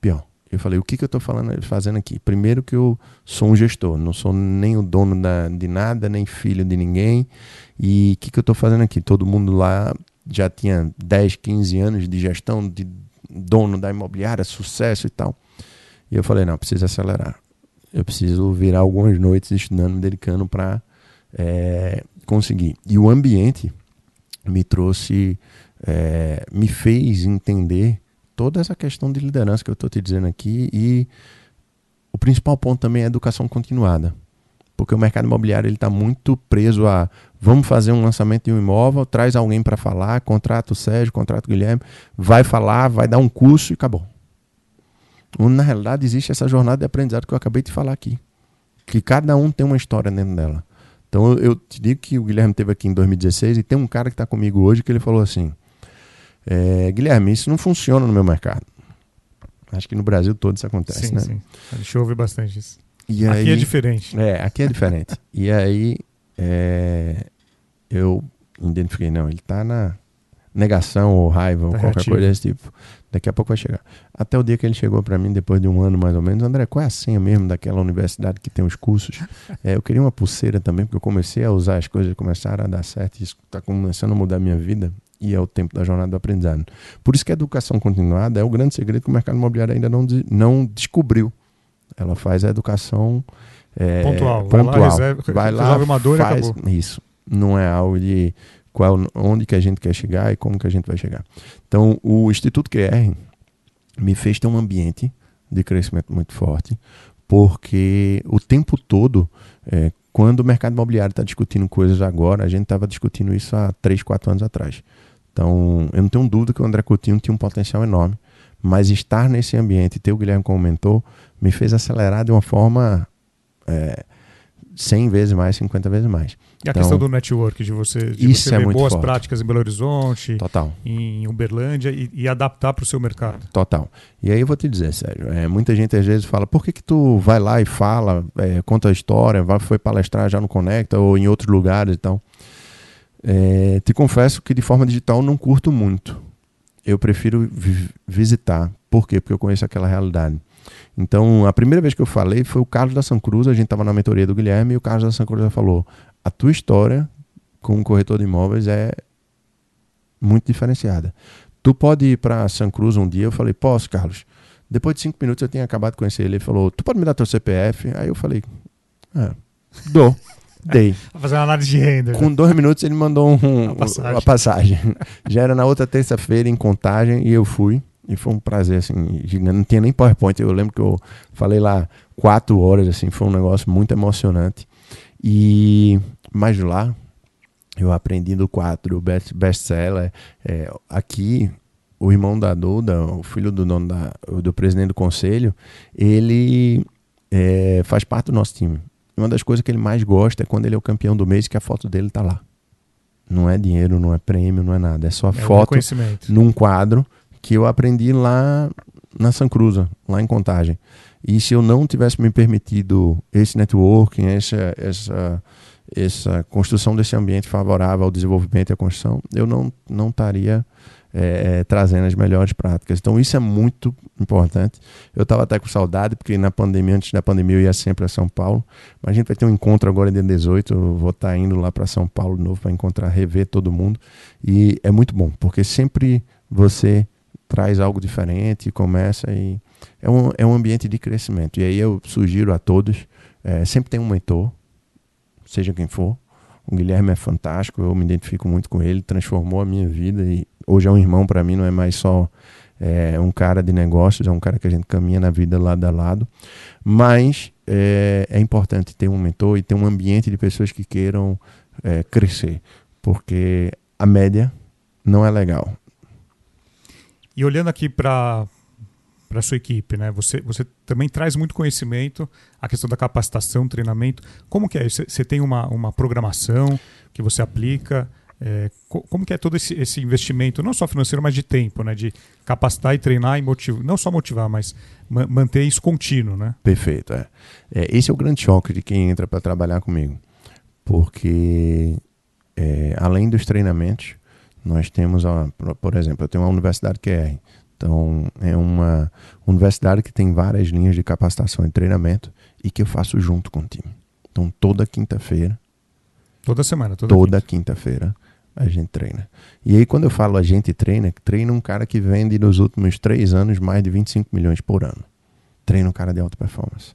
Pior. Eu falei, o que, que eu estou fazendo aqui? Primeiro que eu sou um gestor, não sou nem o dono da, de nada, nem filho de ninguém. E o que, que eu estou fazendo aqui? Todo mundo lá já tinha 10, 15 anos de gestão, de dono da imobiliária, sucesso e tal. E eu falei, não, preciso acelerar. Eu preciso virar algumas noites estudando, me dedicando para é, conseguir. E o ambiente me trouxe, é, me fez entender toda essa questão de liderança que eu estou te dizendo aqui e o principal ponto também é a educação continuada. Porque o mercado imobiliário ele está muito preso a vamos fazer um lançamento de um imóvel, traz alguém para falar, contrata o Sérgio, contrata o Guilherme, vai falar, vai dar um curso e acabou. Na realidade, existe essa jornada de aprendizado que eu acabei de falar aqui. Que cada um tem uma história dentro dela. Então eu te digo que o Guilherme teve aqui em 2016 e tem um cara que está comigo hoje que ele falou assim: é, Guilherme, isso não funciona no meu mercado. Acho que no Brasil todo isso acontece, sim, né? Sim, a gente ouve bastante isso. E aqui aí, é diferente. É, aqui é diferente. (laughs) e aí é, eu identifiquei, não, ele está na negação ou raiva ou tá qualquer reativo. coisa desse tipo. Daqui a pouco vai chegar. Até o dia que ele chegou para mim, depois de um ano mais ou menos, André, qual é a senha mesmo daquela universidade que tem os cursos? (laughs) É, eu queria uma pulseira também, porque eu comecei a usar as coisas, começaram a dar certo, e isso está começando a mudar a minha vida e é o tempo da jornada do aprendizado. Por isso que a educação continuada é o grande segredo que o mercado imobiliário ainda não, não descobriu. Ela faz a educação é, pontual. pontual. Vai lá, reserva, vai lá uma dor faz, e acabou. Isso. Não é algo de qual, onde que a gente quer chegar e como que a gente vai chegar. Então, o Instituto QR me fez ter um ambiente de crescimento muito forte, porque o tempo todo, é, quando o mercado imobiliário está discutindo coisas agora, a gente estava discutindo isso há 3, 4 anos atrás. Então, eu não tenho dúvida que o André Coutinho tinha um potencial enorme, mas estar nesse ambiente e ter o Guilherme como mentor me fez acelerar de uma forma é, 100 vezes mais, 50 vezes mais. E a então, questão do network, de você, de isso você é muito boas forte. práticas em Belo Horizonte, Total. em Uberlândia e, e adaptar para o seu mercado. Total. E aí eu vou te dizer, Sérgio, é, muita gente às vezes fala, por que, que tu vai lá e fala, é, conta a história, vai, foi palestrar já no Conecta ou em outros lugares e tal. É, te confesso que de forma digital não curto muito. Eu prefiro vi visitar. Por quê? Porque eu conheço aquela realidade. Então, a primeira vez que eu falei foi o Carlos da Cruz, a gente estava na mentoria do Guilherme e o Carlos da Cruz falou: a tua história com um corretor de imóveis é muito diferenciada. Tu pode ir para Cruz um dia? Eu falei: posso, Carlos. Depois de cinco minutos eu tinha acabado de conhecer ele. Ele falou: tu pode me dar teu CPF? Aí eu falei: é, dou. Dei. fazer uma análise de renda. Com dois minutos ele mandou um, a passagem. Uma passagem. (laughs) Já era na outra terça-feira em contagem e eu fui. E foi um prazer, assim, gigante. Não tinha nem PowerPoint. Eu lembro que eu falei lá quatro horas, assim, foi um negócio muito emocionante. E mais lá, eu aprendi do quadro best, best seller. É, aqui, o irmão da Duda, o filho do dono da, do presidente do conselho, ele é, faz parte do nosso time. Uma das coisas que ele mais gosta é quando ele é o campeão do mês que a foto dele tá lá. Não é dinheiro, não é prêmio, não é nada. É só é foto num quadro que eu aprendi lá na San Cruza, lá em Contagem. E se eu não tivesse me permitido esse networking, essa, essa, essa construção desse ambiente favorável ao desenvolvimento e à construção, eu não, não estaria é, trazendo as melhores práticas. Então isso é muito importante. Eu estava até com saudade, porque na pandemia, antes da pandemia, eu ia sempre a São Paulo. Mas a gente vai ter um encontro agora dia 18. Eu vou estar tá indo lá para São Paulo de novo para encontrar, rever todo mundo. E é muito bom, porque sempre você traz algo diferente começa e é um, é um ambiente de crescimento. E aí eu sugiro a todos, é, sempre tem um mentor, seja quem for. O Guilherme é fantástico, eu me identifico muito com ele, transformou a minha vida e hoje é um irmão para mim, não é mais só é, um cara de negócios, é um cara que a gente caminha na vida lado a lado. Mas é, é importante ter um mentor e ter um ambiente de pessoas que queiram é, crescer, porque a média não é legal. E olhando aqui para para a sua equipe, né? Você, você também traz muito conhecimento, a questão da capacitação, treinamento. Como que é? Você, tem uma, uma programação que você aplica? É, como que é todo esse, esse investimento, não só financeiro, mas de tempo, né? De capacitar e treinar e motivar, não só motivar, mas ma manter isso contínuo, né? Perfeito. É. é esse é o grande choque de quem entra para trabalhar comigo, porque é, além dos treinamentos, nós temos, por exemplo, eu tenho uma universidade QR. Então, é uma universidade que tem várias linhas de capacitação e treinamento e que eu faço junto com o time. Então, toda quinta-feira. Toda semana, toda, toda quinta-feira a gente treina. E aí, quando eu falo a gente treina, treina um cara que vende nos últimos três anos mais de 25 milhões por ano. Treina um cara de alta performance.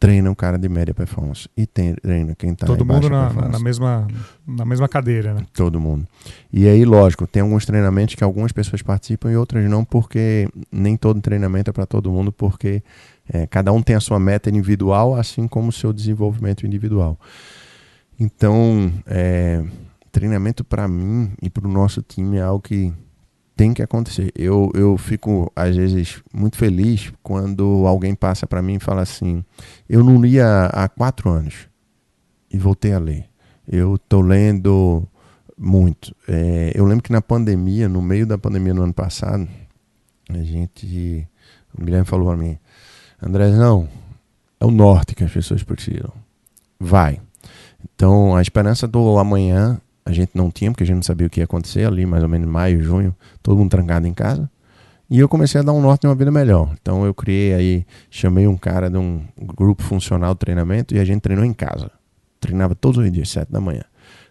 Treina um cara de média performance e treina quem está Todo mundo na, na, mesma, na mesma cadeira, né? Todo mundo. E aí, lógico, tem alguns treinamentos que algumas pessoas participam e outras não, porque nem todo treinamento é para todo mundo, porque é, cada um tem a sua meta individual, assim como o seu desenvolvimento individual. Então, é, treinamento para mim e para o nosso time é algo que tem que acontecer. Eu, eu fico, às vezes, muito feliz quando alguém passa para mim e fala assim: Eu não lia há quatro anos e voltei a ler. Eu estou lendo muito. É, eu lembro que na pandemia, no meio da pandemia no ano passado, a gente. O Guilherme falou para mim: André, não, é o norte que as pessoas precisam. Vai. Então, a esperança do amanhã a gente não tinha, porque a gente não sabia o que ia acontecer ali, mais ou menos maio, junho, todo mundo trancado em casa. E eu comecei a dar um norte de uma vida melhor. Então eu criei aí, chamei um cara de um grupo funcional de treinamento e a gente treinou em casa. Treinava todos os dias, sete da manhã.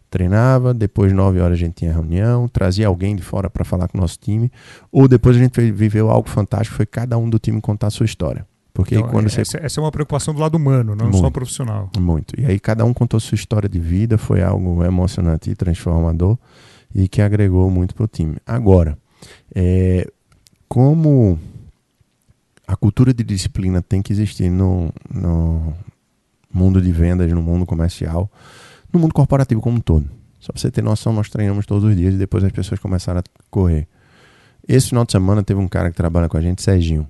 Treinava, depois nove horas a gente tinha reunião, trazia alguém de fora para falar com o nosso time, ou depois a gente viveu algo fantástico, foi cada um do time contar a sua história. Porque então, quando essa, você... essa é uma preocupação do lado humano, não muito, só profissional. Muito. E aí cada um contou sua história de vida, foi algo emocionante e transformador e que agregou muito para o time. Agora, é, como a cultura de disciplina tem que existir no, no mundo de vendas, no mundo comercial, no mundo corporativo como um todo. Só para você ter noção, nós treinamos todos os dias e depois as pessoas começaram a correr. Esse final de semana teve um cara que trabalha com a gente, Serginho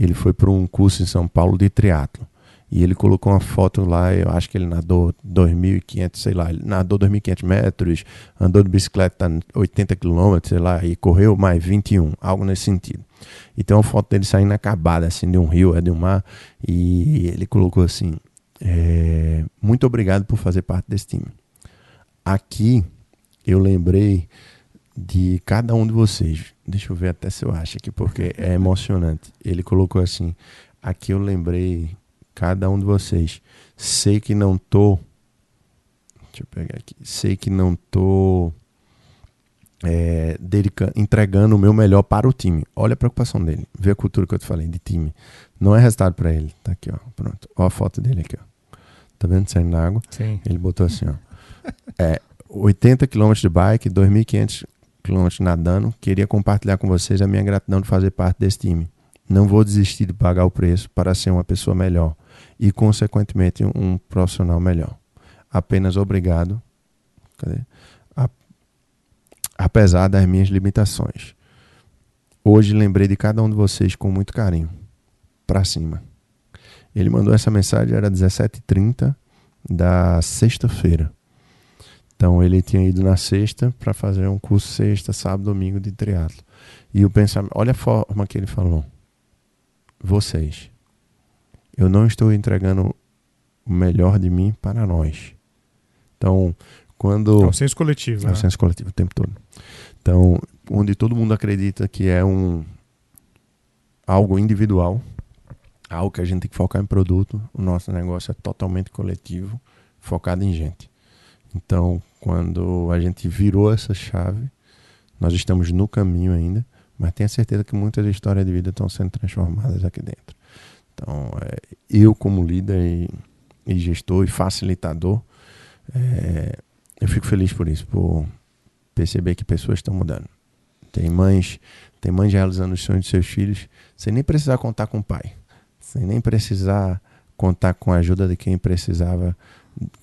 ele foi para um curso em São Paulo de triatlo. E ele colocou uma foto lá, eu acho que ele nadou 2.500, sei lá, ele nadou 2.500 metros, andou de bicicleta 80 quilômetros, sei lá, e correu mais 21, algo nesse sentido. E tem uma foto dele saindo acabada, assim, de um rio, é de um mar, e ele colocou assim, é, muito obrigado por fazer parte desse time. Aqui, eu lembrei de cada um de vocês. Deixa eu ver até se eu acho aqui, porque é emocionante. Ele colocou assim: aqui eu lembrei cada um de vocês. Sei que não tô. Deixa eu pegar aqui. Sei que não tô é, dedica, entregando o meu melhor para o time. Olha a preocupação dele. Vê a cultura que eu te falei de time. Não é resultado para ele. Tá aqui, ó. Pronto. Ó a foto dele aqui, ó. Tá vendo saindo na água? Sim. Ele botou assim, ó. É, 80 km de bike, 2.500 quilômetros nadando, queria compartilhar com vocês a minha gratidão de fazer parte desse time. Não vou desistir de pagar o preço para ser uma pessoa melhor e, consequentemente, um profissional melhor. Apenas obrigado. Cadê? Apesar das minhas limitações. Hoje lembrei de cada um de vocês com muito carinho. Para cima. Ele mandou essa mensagem, era 17h30 da sexta-feira. Então ele tinha ido na sexta para fazer um curso sexta, sábado, domingo de triatlo. E o pensamento, olha a forma que ele falou. Vocês, eu não estou entregando o melhor de mim para nós. Então, quando é o senso coletivo, é né? o senso coletivo o tempo todo. Então, onde todo mundo acredita que é um algo individual, algo que a gente tem que focar em produto, o nosso negócio é totalmente coletivo, focado em gente. Então, quando a gente virou essa chave, nós estamos no caminho ainda, mas tenha certeza que muitas histórias de vida estão sendo transformadas aqui dentro. Então, é, eu como líder e, e, gestor e facilitador, é, eu fico feliz por isso, por perceber que pessoas estão mudando. Tem mães, tem mães realizando os sonhos de seus filhos, sem nem precisar contar com o pai, sem nem precisar contar com a ajuda de quem precisava,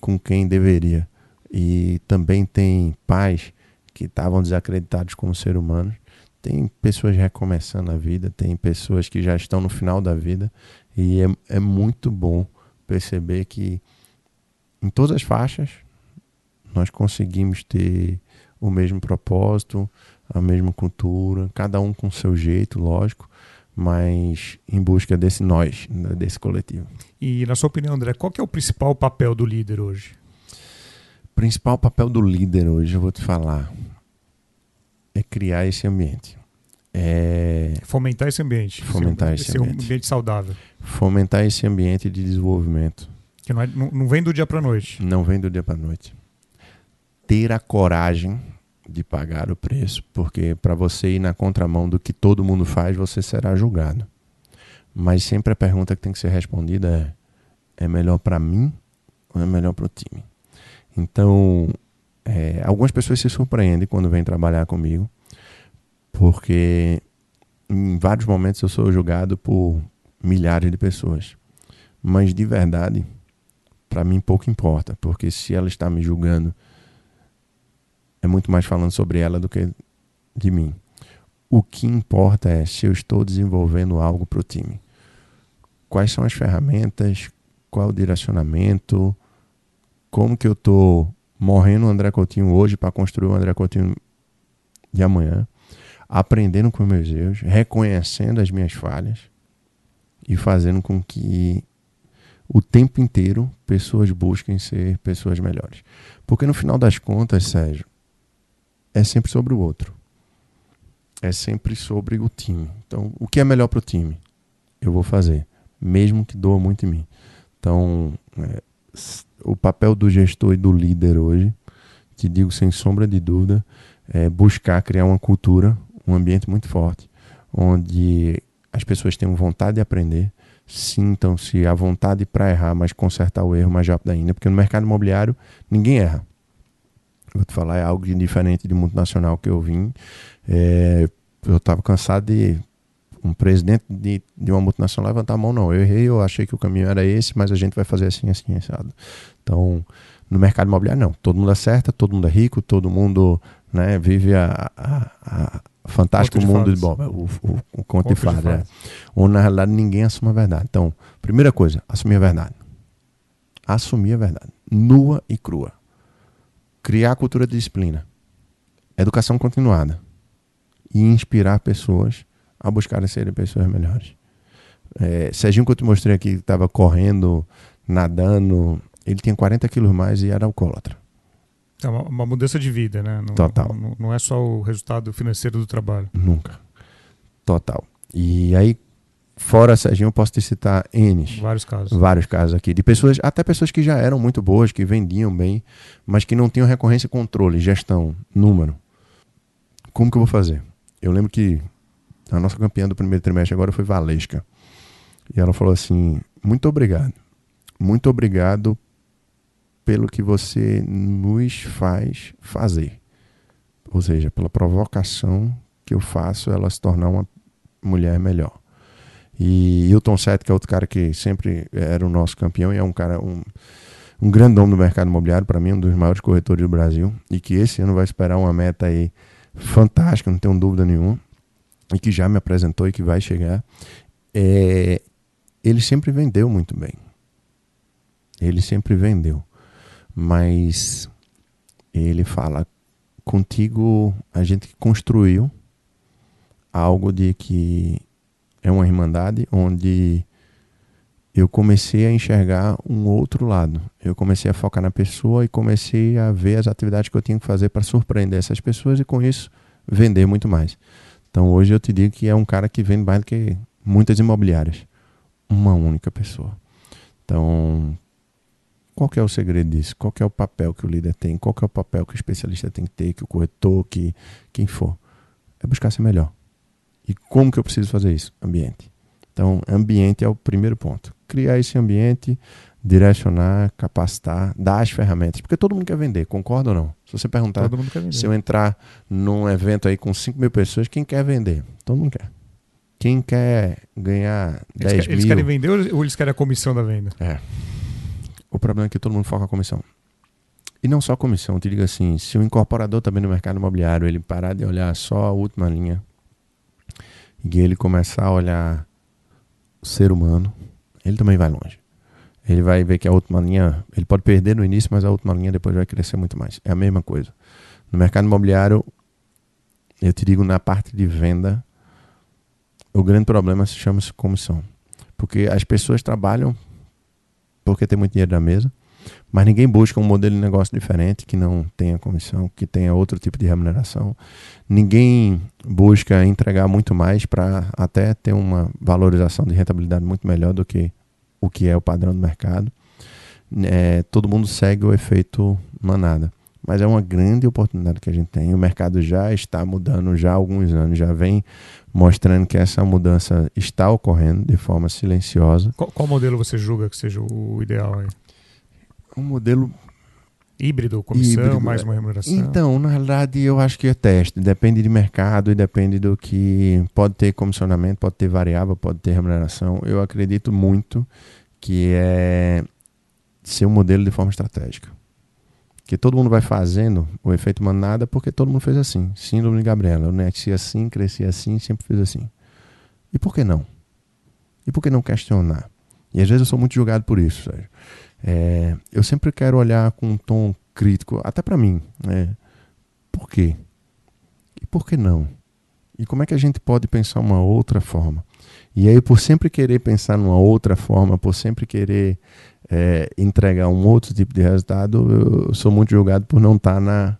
com quem deveria e também tem pais que estavam desacreditados como ser humanos. Tem pessoas recomeçando a vida, tem pessoas que já estão no final da vida e é, é muito bom perceber que em todas as faixas nós conseguimos ter o mesmo propósito, a mesma cultura, cada um com seu jeito, lógico, mas em busca desse nós, né, desse coletivo. E na sua opinião, André, qual é o principal papel do líder hoje? Principal papel do líder hoje, eu vou te falar, é criar esse ambiente. É... Fomentar esse ambiente. Fomentar esse, esse ambiente. ambiente saudável. Fomentar esse ambiente de desenvolvimento. Que não, é, não, não vem do dia para noite. Não vem do dia para noite. Ter a coragem de pagar o preço, porque para você ir na contramão do que todo mundo faz, você será julgado. Mas sempre a pergunta que tem que ser respondida é: é melhor para mim ou é melhor para o time? Então, é, algumas pessoas se surpreendem quando vêm trabalhar comigo, porque em vários momentos eu sou julgado por milhares de pessoas. Mas de verdade, para mim pouco importa, porque se ela está me julgando, é muito mais falando sobre ela do que de mim. O que importa é se eu estou desenvolvendo algo para o time. Quais são as ferramentas, qual o direcionamento, como que eu estou morrendo o André Coutinho hoje para construir o André Coutinho de amanhã, aprendendo com meus erros, reconhecendo as minhas falhas e fazendo com que o tempo inteiro pessoas busquem ser pessoas melhores. Porque no final das contas, Sérgio, é sempre sobre o outro. É sempre sobre o time. Então, o que é melhor para o time? Eu vou fazer, mesmo que doa muito em mim. Então, é, o papel do gestor e do líder hoje, te digo sem sombra de dúvida, é buscar criar uma cultura, um ambiente muito forte, onde as pessoas tenham vontade de aprender, sintam-se à vontade para errar, mas consertar o erro mais rápido ainda, porque no mercado imobiliário ninguém erra. Vou te falar, é algo diferente de multinacional que eu vim. É, eu estava cansado de um presidente de, de uma multinacional levantar a mão, não. Eu errei, eu achei que o caminho era esse, mas a gente vai fazer assim, assim, assado. Então, no mercado imobiliário, não. Todo mundo acerta, todo mundo é rico, todo mundo né, vive a, a, a fantástico mundo de, bom, o, o, o conto de fada, é. onde na realidade ninguém assume a verdade. Então, primeira coisa, assumir a verdade. Assumir a verdade, nua e crua. Criar a cultura de disciplina. Educação continuada. E inspirar pessoas a buscar serem pessoas melhores. É, Serginho, que eu te mostrei aqui, que estava correndo, nadando, ele tinha 40 quilos mais e era alcoólatra. É uma, uma, mudança de vida, né? Não, Total. Não, não, é só o resultado financeiro do trabalho. Nunca. Total. E aí, fora Serginho, eu posso te citar N. Vários casos. Vários casos aqui. De pessoas, até pessoas que já eram muito boas, que vendiam bem, mas que não tinham recorrência, controle, gestão, número. Como que eu vou fazer? Eu lembro que a nossa campeã do primeiro trimestre agora foi Valesca. E ela falou assim: muito obrigado. Muito obrigado pelo que você nos faz fazer. Ou seja, pela provocação que eu faço ela se tornar uma mulher melhor. E Hilton Sete, que é outro cara que sempre era o nosso campeão e é um cara, um, um grandão do mercado imobiliário, para mim, um dos maiores corretores do Brasil, e que esse ano vai esperar uma meta aí fantástica, não tenho dúvida nenhuma, e que já me apresentou e que vai chegar. É, ele sempre vendeu muito bem. Ele sempre vendeu mas ele fala: contigo a gente construiu algo de que é uma irmandade onde eu comecei a enxergar um outro lado. Eu comecei a focar na pessoa e comecei a ver as atividades que eu tinha que fazer para surpreender essas pessoas e com isso vender muito mais. Então hoje eu te digo que é um cara que vende mais do que muitas imobiliárias. Uma única pessoa. Então, qual é o segredo disso? Qual é o papel que o líder tem? Qual é o papel que o especialista tem que ter, que o corretor, que quem for? É buscar ser melhor. E como que eu preciso fazer isso? Ambiente. Então, ambiente é o primeiro ponto. Criar esse ambiente, direcionar, capacitar, dar as ferramentas. Porque todo mundo quer vender, concorda ou não? Se você perguntar, se eu entrar num evento aí com 5 mil pessoas, quem quer vender? Todo mundo quer. Quem quer ganhar eles 10 quer, mil... Eles querem vender ou eles querem a comissão da venda? É. O problema é que todo mundo foca a comissão. E não só a comissão, eu te digo assim, se o incorporador também no mercado imobiliário, ele parar de olhar só a última linha e ele começar a olhar o ser humano, ele também vai longe. Ele vai ver que a última linha, ele pode perder no início, mas a última linha depois vai crescer muito mais. É a mesma coisa. No mercado imobiliário, eu te digo na parte de venda, o grande problema se chama -se comissão. Porque as pessoas trabalham porque tem muito dinheiro na mesa, mas ninguém busca um modelo de negócio diferente que não tenha comissão, que tenha outro tipo de remuneração. Ninguém busca entregar muito mais para até ter uma valorização de rentabilidade muito melhor do que o que é o padrão do mercado. É, todo mundo segue o efeito manada. mas é uma grande oportunidade que a gente tem. O mercado já está mudando já há alguns anos, já vem mostrando que essa mudança está ocorrendo de forma silenciosa. Qual, qual modelo você julga que seja o ideal aí? Um modelo híbrido, comissão, híbrido. mais uma remuneração? Então, na realidade, eu acho que é teste. Depende de mercado e depende do que pode ter comissionamento, pode ter variável, pode ter remuneração. Eu acredito muito que é ser um modelo de forma estratégica. Que todo mundo vai fazendo o efeito manada porque todo mundo fez assim. Síndrome de Gabriela. Eu nasci assim, cresci assim, sempre fiz assim. E por que não? E por que não questionar? E às vezes eu sou muito julgado por isso, Sérgio. É, eu sempre quero olhar com um tom crítico, até para mim. Né? Por quê? E por que não? E como é que a gente pode pensar uma outra forma? E aí, por sempre querer pensar numa outra forma, por sempre querer é, entregar um outro tipo de resultado, eu sou muito julgado por não estar tá na,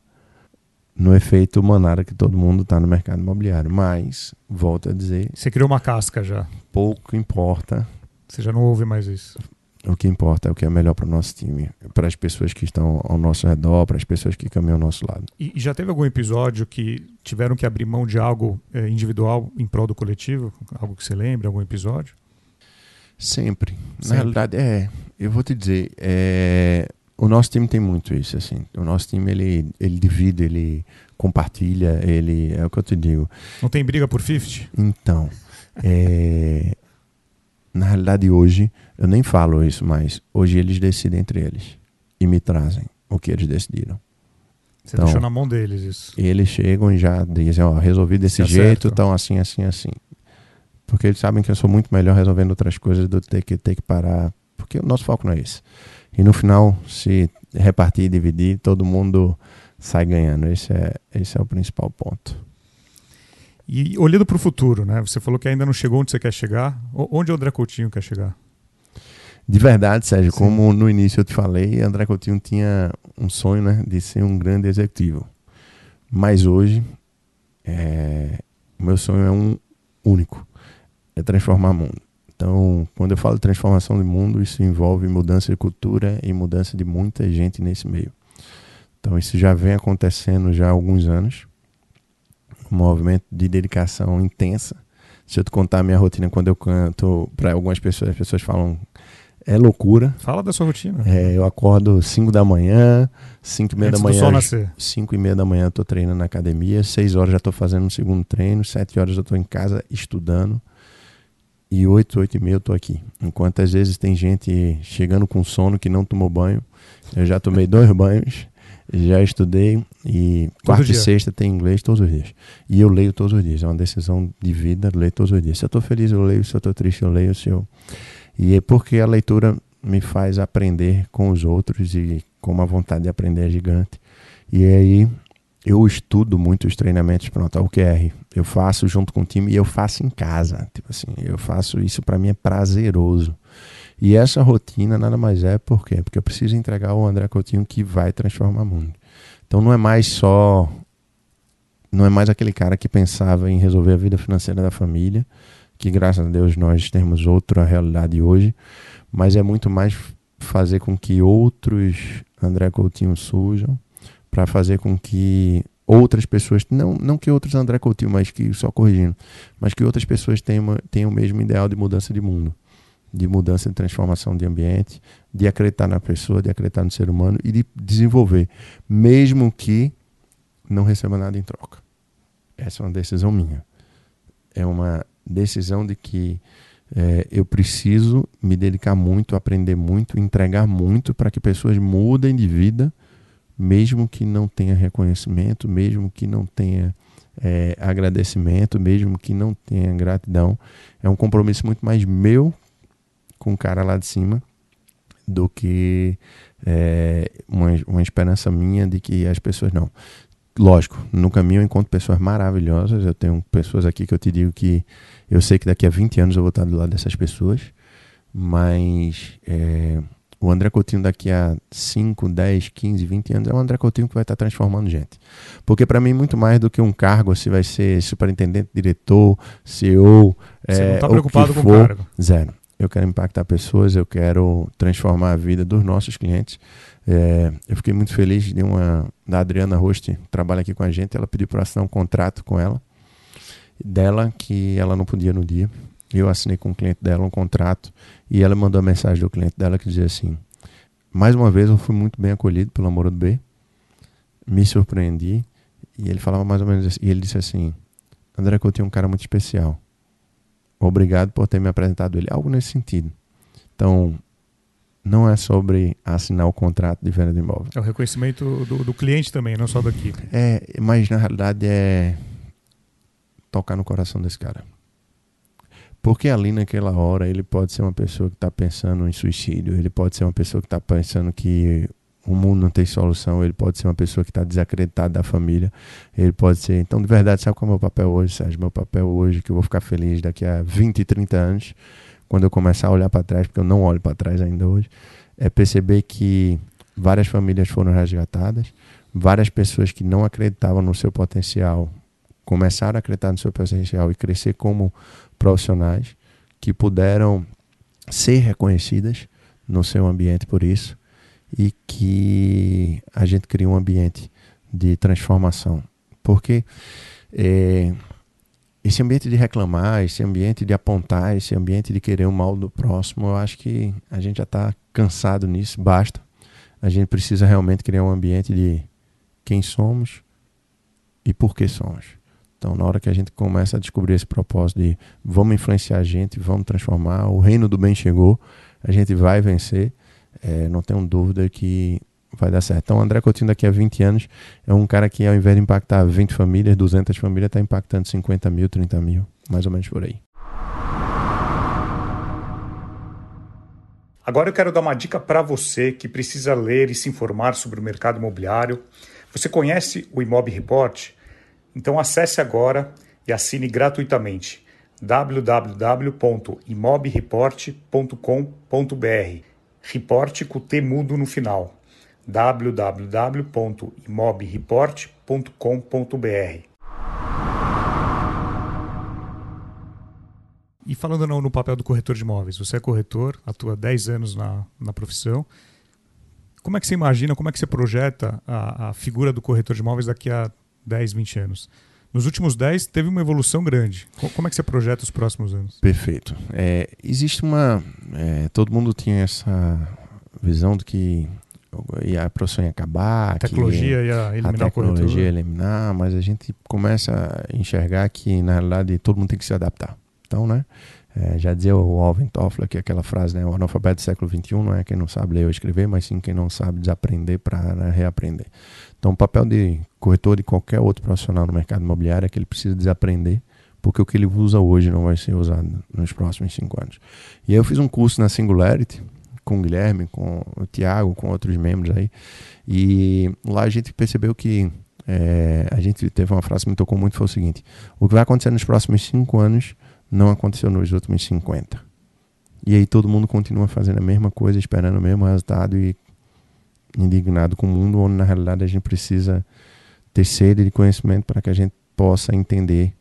no efeito manara que todo mundo está no mercado imobiliário. Mas, volto a dizer. Você criou uma casca já. Pouco importa. Você já não ouve mais isso. O que importa é o que é melhor para o nosso time, para as pessoas que estão ao nosso redor, para as pessoas que caminham ao nosso lado. E, já teve algum episódio que tiveram que abrir mão de algo é, individual em prol do coletivo? Algo que você lembra, algum episódio? Sempre. Sempre. Na realidade, é. Eu vou te dizer, é, o nosso time tem muito isso, assim. O nosso time, ele, ele divide, ele compartilha, ele... É o que eu te digo. Não tem briga por 50? Então, é, na realidade hoje, eu nem falo isso mais. Hoje eles decidem entre eles e me trazem o que eles decidiram. Você então, deixou na mão deles isso. Eles chegam e já dizem, ó, resolvi desse jeito, então assim, assim, assim. Porque eles sabem que eu sou muito melhor resolvendo outras coisas do que ter que, ter que parar. Porque o nosso foco não é esse. E no final, se repartir e dividir, todo mundo sai ganhando. Esse é, esse é o principal ponto. E olhando para o futuro, né? Você falou que ainda não chegou onde você quer chegar. Onde o André Coutinho quer chegar? De verdade, Sérgio, Sim. como no início eu te falei, André Coutinho tinha um sonho né, de ser um grande executivo. Mas hoje, é, meu sonho é um único: é transformar o mundo. Então, quando eu falo transformação de mundo, isso envolve mudança de cultura e mudança de muita gente nesse meio. Então, isso já vem acontecendo já há alguns anos um movimento de dedicação intensa. Se eu te contar a minha rotina quando eu canto, para algumas pessoas, as pessoas falam é loucura. Fala da sua rotina. É, eu acordo 5 da manhã, 5 e meia Antes da manhã. Do sol nascer. 5 e meia da manhã eu tô treinando na academia, 6 horas já estou fazendo um segundo treino, 7 horas eu estou em casa estudando. E 8, 8 e meia eu tô aqui. Enquanto às vezes tem gente chegando com sono que não tomou banho. Eu já tomei dois banhos. Já estudei e todo quarta dia. e sexta tem inglês todos os dias. E eu leio todos os dias. É uma decisão de vida ler todos os dias. Se eu estou feliz, eu leio. Se eu estou triste, eu leio. Se eu... E é porque a leitura me faz aprender com os outros e com uma vontade de aprender é gigante. E aí eu estudo muito os treinamentos pronto, a OKR. Eu faço junto com o time e eu faço em casa. Tipo assim, eu faço isso para mim é prazeroso. E essa rotina nada mais é por quê? Porque eu preciso entregar o André Coutinho que vai transformar o mundo. Então não é mais só não é mais aquele cara que pensava em resolver a vida financeira da família, que graças a Deus nós temos outra realidade hoje, mas é muito mais fazer com que outros André Coutinho surjam, para fazer com que outras pessoas, não, não que outros André Coutinho, mas que só corrigindo, mas que outras pessoas tenham, tenham o mesmo ideal de mudança de mundo de mudança, de transformação de ambiente, de acreditar na pessoa, de acreditar no ser humano e de desenvolver, mesmo que não receba nada em troca. Essa é uma decisão minha. É uma decisão de que é, eu preciso me dedicar muito, aprender muito, entregar muito para que pessoas mudem de vida, mesmo que não tenha reconhecimento, mesmo que não tenha é, agradecimento, mesmo que não tenha gratidão. É um compromisso muito mais meu com o cara lá de cima do que é, uma, uma esperança minha de que as pessoas não. Lógico, no caminho eu encontro pessoas maravilhosas. Eu tenho pessoas aqui que eu te digo que eu sei que daqui a 20 anos eu vou estar do lado dessas pessoas, mas é, o André Coutinho daqui a 5, 10, 15, 20 anos é o André Coutinho que vai estar transformando gente. Porque para mim, muito mais do que um cargo, se vai ser superintendente, diretor, CEO. Você é, não está preocupado com o cargo? Zero eu quero impactar pessoas, eu quero transformar a vida dos nossos clientes. É, eu fiquei muito feliz de uma da Adriana Roste, que trabalha aqui com a gente, ela pediu para assinar um contrato com ela, dela que ela não podia no dia. Eu assinei com o cliente dela um contrato e ela mandou a mensagem do cliente dela que dizia assim: mais uma vez eu fui muito bem acolhido pelo Amor do B, me surpreendi e ele falava mais ou menos assim, e ele disse assim: André, eu tenho um cara muito especial. Obrigado por ter me apresentado ele. Algo nesse sentido. Então, não é sobre assinar o contrato de venda de imóvel. É o reconhecimento do, do cliente também, não só daqui. É, mas na realidade é tocar no coração desse cara. Porque ali naquela hora ele pode ser uma pessoa que está pensando em suicídio, ele pode ser uma pessoa que está pensando que o mundo não tem solução, ele pode ser uma pessoa que está desacreditada da família, ele pode ser. Então, de verdade, sabe qual é o meu papel hoje, Sérgio? Meu papel hoje, que eu vou ficar feliz daqui a 20, 30 anos, quando eu começar a olhar para trás, porque eu não olho para trás ainda hoje, é perceber que várias famílias foram resgatadas, várias pessoas que não acreditavam no seu potencial começaram a acreditar no seu potencial e crescer como profissionais, que puderam ser reconhecidas no seu ambiente por isso e que a gente cria um ambiente de transformação. Porque é, esse ambiente de reclamar, esse ambiente de apontar, esse ambiente de querer o mal do próximo, eu acho que a gente já está cansado nisso, basta. A gente precisa realmente criar um ambiente de quem somos e por que somos. Então, na hora que a gente começa a descobrir esse propósito de vamos influenciar a gente, vamos transformar, o reino do bem chegou, a gente vai vencer, é, não tenho dúvida que vai dar certo. Então, André Coutinho, daqui a 20 anos, é um cara que, ao invés de impactar 20 famílias, 200 famílias, está impactando 50 mil, 30 mil, mais ou menos por aí. Agora eu quero dar uma dica para você que precisa ler e se informar sobre o mercado imobiliário. Você conhece o Imob Report? Então acesse agora e assine gratuitamente www.imobreport.com.br. Report com T mudo no final www.imobreport.com.br. E falando no, no, papel do corretor de imóveis, você é corretor, atua 10 anos na, na profissão. Como é que você imagina, como é que você projeta a, a figura do corretor de imóveis daqui a 10, 20 anos? Nos últimos 10 teve uma evolução grande. Como é que você projeta os próximos anos? Perfeito. É, existe uma. É, todo mundo tinha essa visão de que a profissão ia acabar, a tecnologia ia eliminar a tecnologia ia eliminar, mas a gente começa a enxergar que na realidade todo mundo tem que se adaptar. Então, né? É, já dizia o Alvin Toffler que aquela frase, né? O analfabeto do século XXI não é quem não sabe ler ou escrever, mas sim quem não sabe desaprender para né, reaprender. Então, o papel de corretor de qualquer outro profissional no mercado imobiliário é que ele precisa desaprender, porque o que ele usa hoje não vai ser usado nos próximos cinco anos. E aí eu fiz um curso na Singularity, com o Guilherme, com o Tiago, com outros membros aí. E lá a gente percebeu que é, a gente teve uma frase que me tocou muito, foi o seguinte: o que vai acontecer nos próximos cinco anos não aconteceu nos últimos 50. E aí todo mundo continua fazendo a mesma coisa, esperando o mesmo resultado e indignado com o mundo, onde na realidade a gente precisa ter sede de conhecimento para que a gente possa entender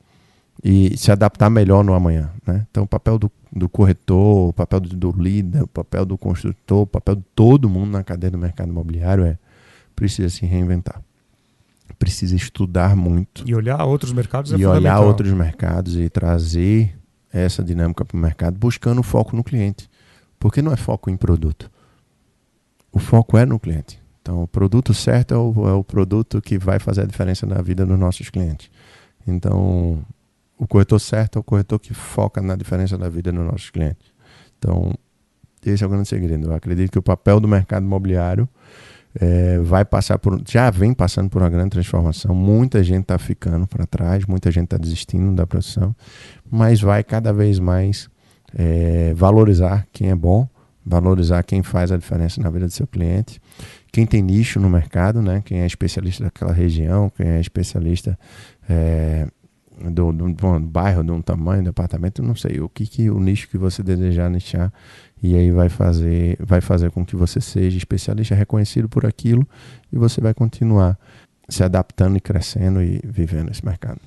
e se adaptar melhor no amanhã. Né? Então, o papel do, do corretor, o papel do, do, líder, o papel do construtor, o papel de todo mundo na cadeia do mercado imobiliário é precisa se reinventar. Precisa estudar muito. E olhar outros mercados é E olhar outros mercados e trazer essa dinâmica para o mercado, buscando foco no cliente. Porque não é foco em produto. O foco é no cliente. Então, o produto certo é o, é o produto que vai fazer a diferença na vida dos nossos clientes. Então, o corretor certo é o corretor que foca na diferença da vida dos nossos clientes. Então, esse é o grande segredo. Eu acredito que o papel do mercado imobiliário é, vai passar por. Já vem passando por uma grande transformação. Muita gente está ficando para trás, muita gente está desistindo da profissão, mas vai cada vez mais é, valorizar quem é bom, valorizar quem faz a diferença na vida do seu cliente, quem tem nicho no mercado, né? quem é especialista daquela região, quem é especialista é, do, do, do bairro, de um tamanho, do apartamento, não sei, o que, que o nicho que você desejar nichar e aí vai fazer, vai fazer com que você seja especialista reconhecido por aquilo e você vai continuar se adaptando e crescendo e vivendo esse mercado.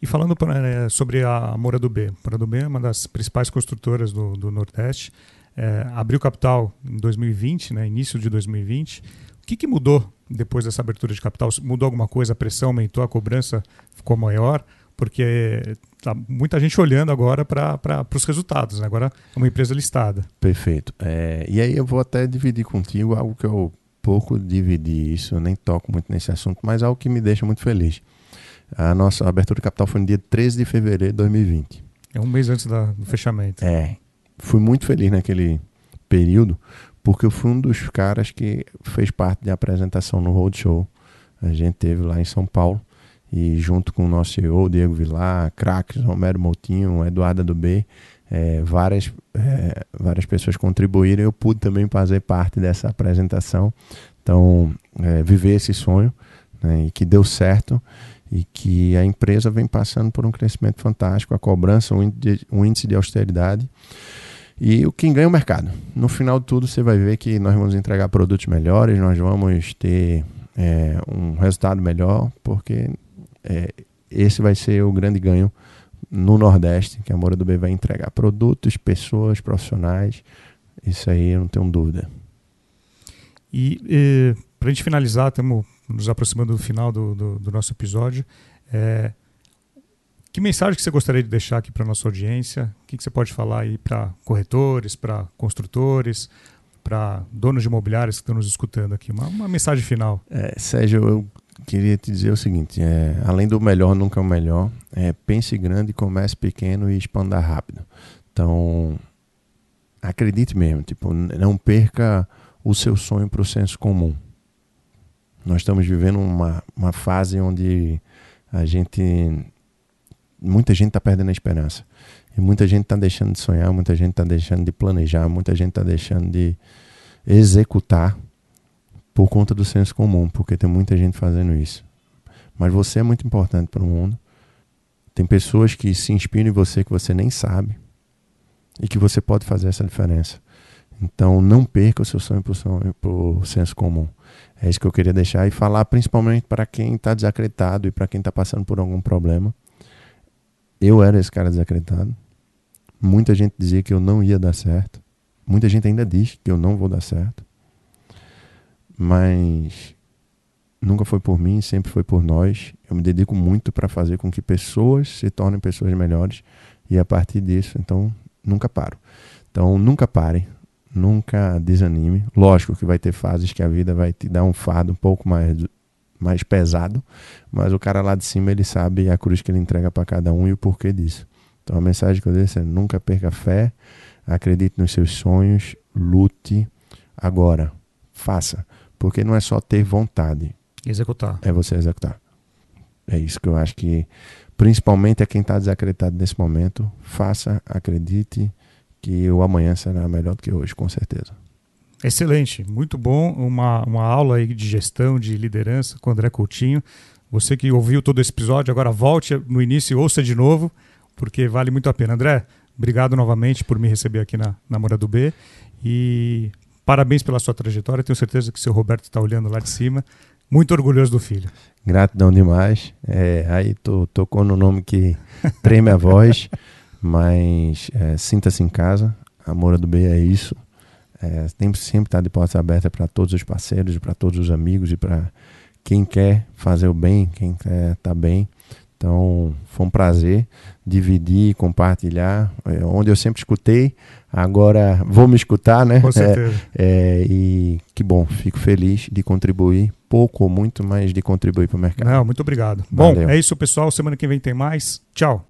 E falando é, sobre a Moura do B, Moura do B é uma das principais construtoras do, do Nordeste, é, abriu capital em 2020, né, início de 2020. que, que mudou depois dessa abertura de capital? Mudou alguma coisa? A pressão aumentou, a cobrança ficou maior? Porque tá muita gente olhando agora para os resultados. Né? Agora é uma empresa listada. Perfeito. É, e aí eu vou até dividir contigo algo que eu pouco dividi isso, eu nem toco muito nesse assunto, mas algo que me deixa muito feliz. A nossa abertura de capital foi no dia 13 de fevereiro de 2020. É um mês antes da, do fechamento. É. Fui muito feliz naquele período, porque eu fui um dos caras que fez parte da apresentação no Roadshow. A gente teve lá em São Paulo e junto com o nosso CEO, Diego Vilar, Craques, Romero Moutinho, Eduardo do B, é, várias, é, várias pessoas contribuíram. Eu pude também fazer parte dessa apresentação. Então, é, viver esse sonho né, e que deu certo e que a empresa vem passando por um crescimento fantástico, a cobrança, um índice de austeridade. E o quem ganha é o mercado. No final de tudo, você vai ver que nós vamos entregar produtos melhores, nós vamos ter é, um resultado melhor, porque é, esse vai ser o grande ganho no Nordeste, que a Moura do B vai entregar produtos, pessoas, profissionais. Isso aí eu não tenho dúvida. E, e para a gente finalizar, estamos nos aproximando do final do, do, do nosso episódio. É, que mensagem que você gostaria de deixar aqui para nossa audiência? O que, que você pode falar aí para corretores, para construtores, para donos de imobiliários que estão nos escutando aqui? Uma, uma mensagem final. É, Sérgio, eu queria te dizer o seguinte: é, além do melhor, nunca é o melhor. É, pense grande, comece pequeno e expanda rápido. Então, acredite mesmo, tipo, não perca o seu sonho para o senso comum. Nós estamos vivendo uma, uma fase onde a gente. Muita gente está perdendo a esperança. E muita gente está deixando de sonhar, muita gente está deixando de planejar, muita gente está deixando de executar por conta do senso comum, porque tem muita gente fazendo isso. Mas você é muito importante para o mundo. Tem pessoas que se inspiram em você que você nem sabe e que você pode fazer essa diferença. Então não perca o seu sonho para o senso comum. É isso que eu queria deixar e falar principalmente para quem está desacreditado e para quem está passando por algum problema. Eu era esse cara desacreditado. Muita gente dizia que eu não ia dar certo. Muita gente ainda diz que eu não vou dar certo mas nunca foi por mim, sempre foi por nós. Eu me dedico muito para fazer com que pessoas se tornem pessoas melhores e a partir disso, então, nunca paro. Então, nunca pare, nunca desanime. Lógico que vai ter fases que a vida vai te dar um fardo um pouco mais mais pesado, mas o cara lá de cima ele sabe a cruz que ele entrega para cada um e o porquê disso. Então a mensagem que eu deixo é nunca perca fé, acredite nos seus sonhos, lute agora, faça. Porque não é só ter vontade. Executar. É você executar. É isso que eu acho que, principalmente é quem está desacreditado nesse momento, faça, acredite que o amanhã será melhor do que hoje, com certeza. Excelente, muito bom. Uma, uma aula aí de gestão, de liderança com André Coutinho. Você que ouviu todo esse episódio, agora volte no início e ouça de novo, porque vale muito a pena. André, obrigado novamente por me receber aqui na, na Mora do B. E Parabéns pela sua trajetória. Tenho certeza que o seu Roberto está olhando lá de cima. Muito orgulhoso do filho. Gratidão demais. É, aí tô, tocou no nome que treme a voz, (laughs) mas é, sinta-se em casa. A Moura do B é isso. É, tem sempre estar tá de portas abertas para todos os parceiros, para todos os amigos e para quem quer fazer o bem, quem quer estar tá bem. Então, foi um prazer dividir, compartilhar, é, onde eu sempre escutei, agora vou me escutar, né? Com certeza. É, é, e que bom, fico feliz de contribuir, pouco ou muito, mas de contribuir para o mercado. Não, muito obrigado. Valeu. Bom, é isso, pessoal. Semana que vem tem mais. Tchau.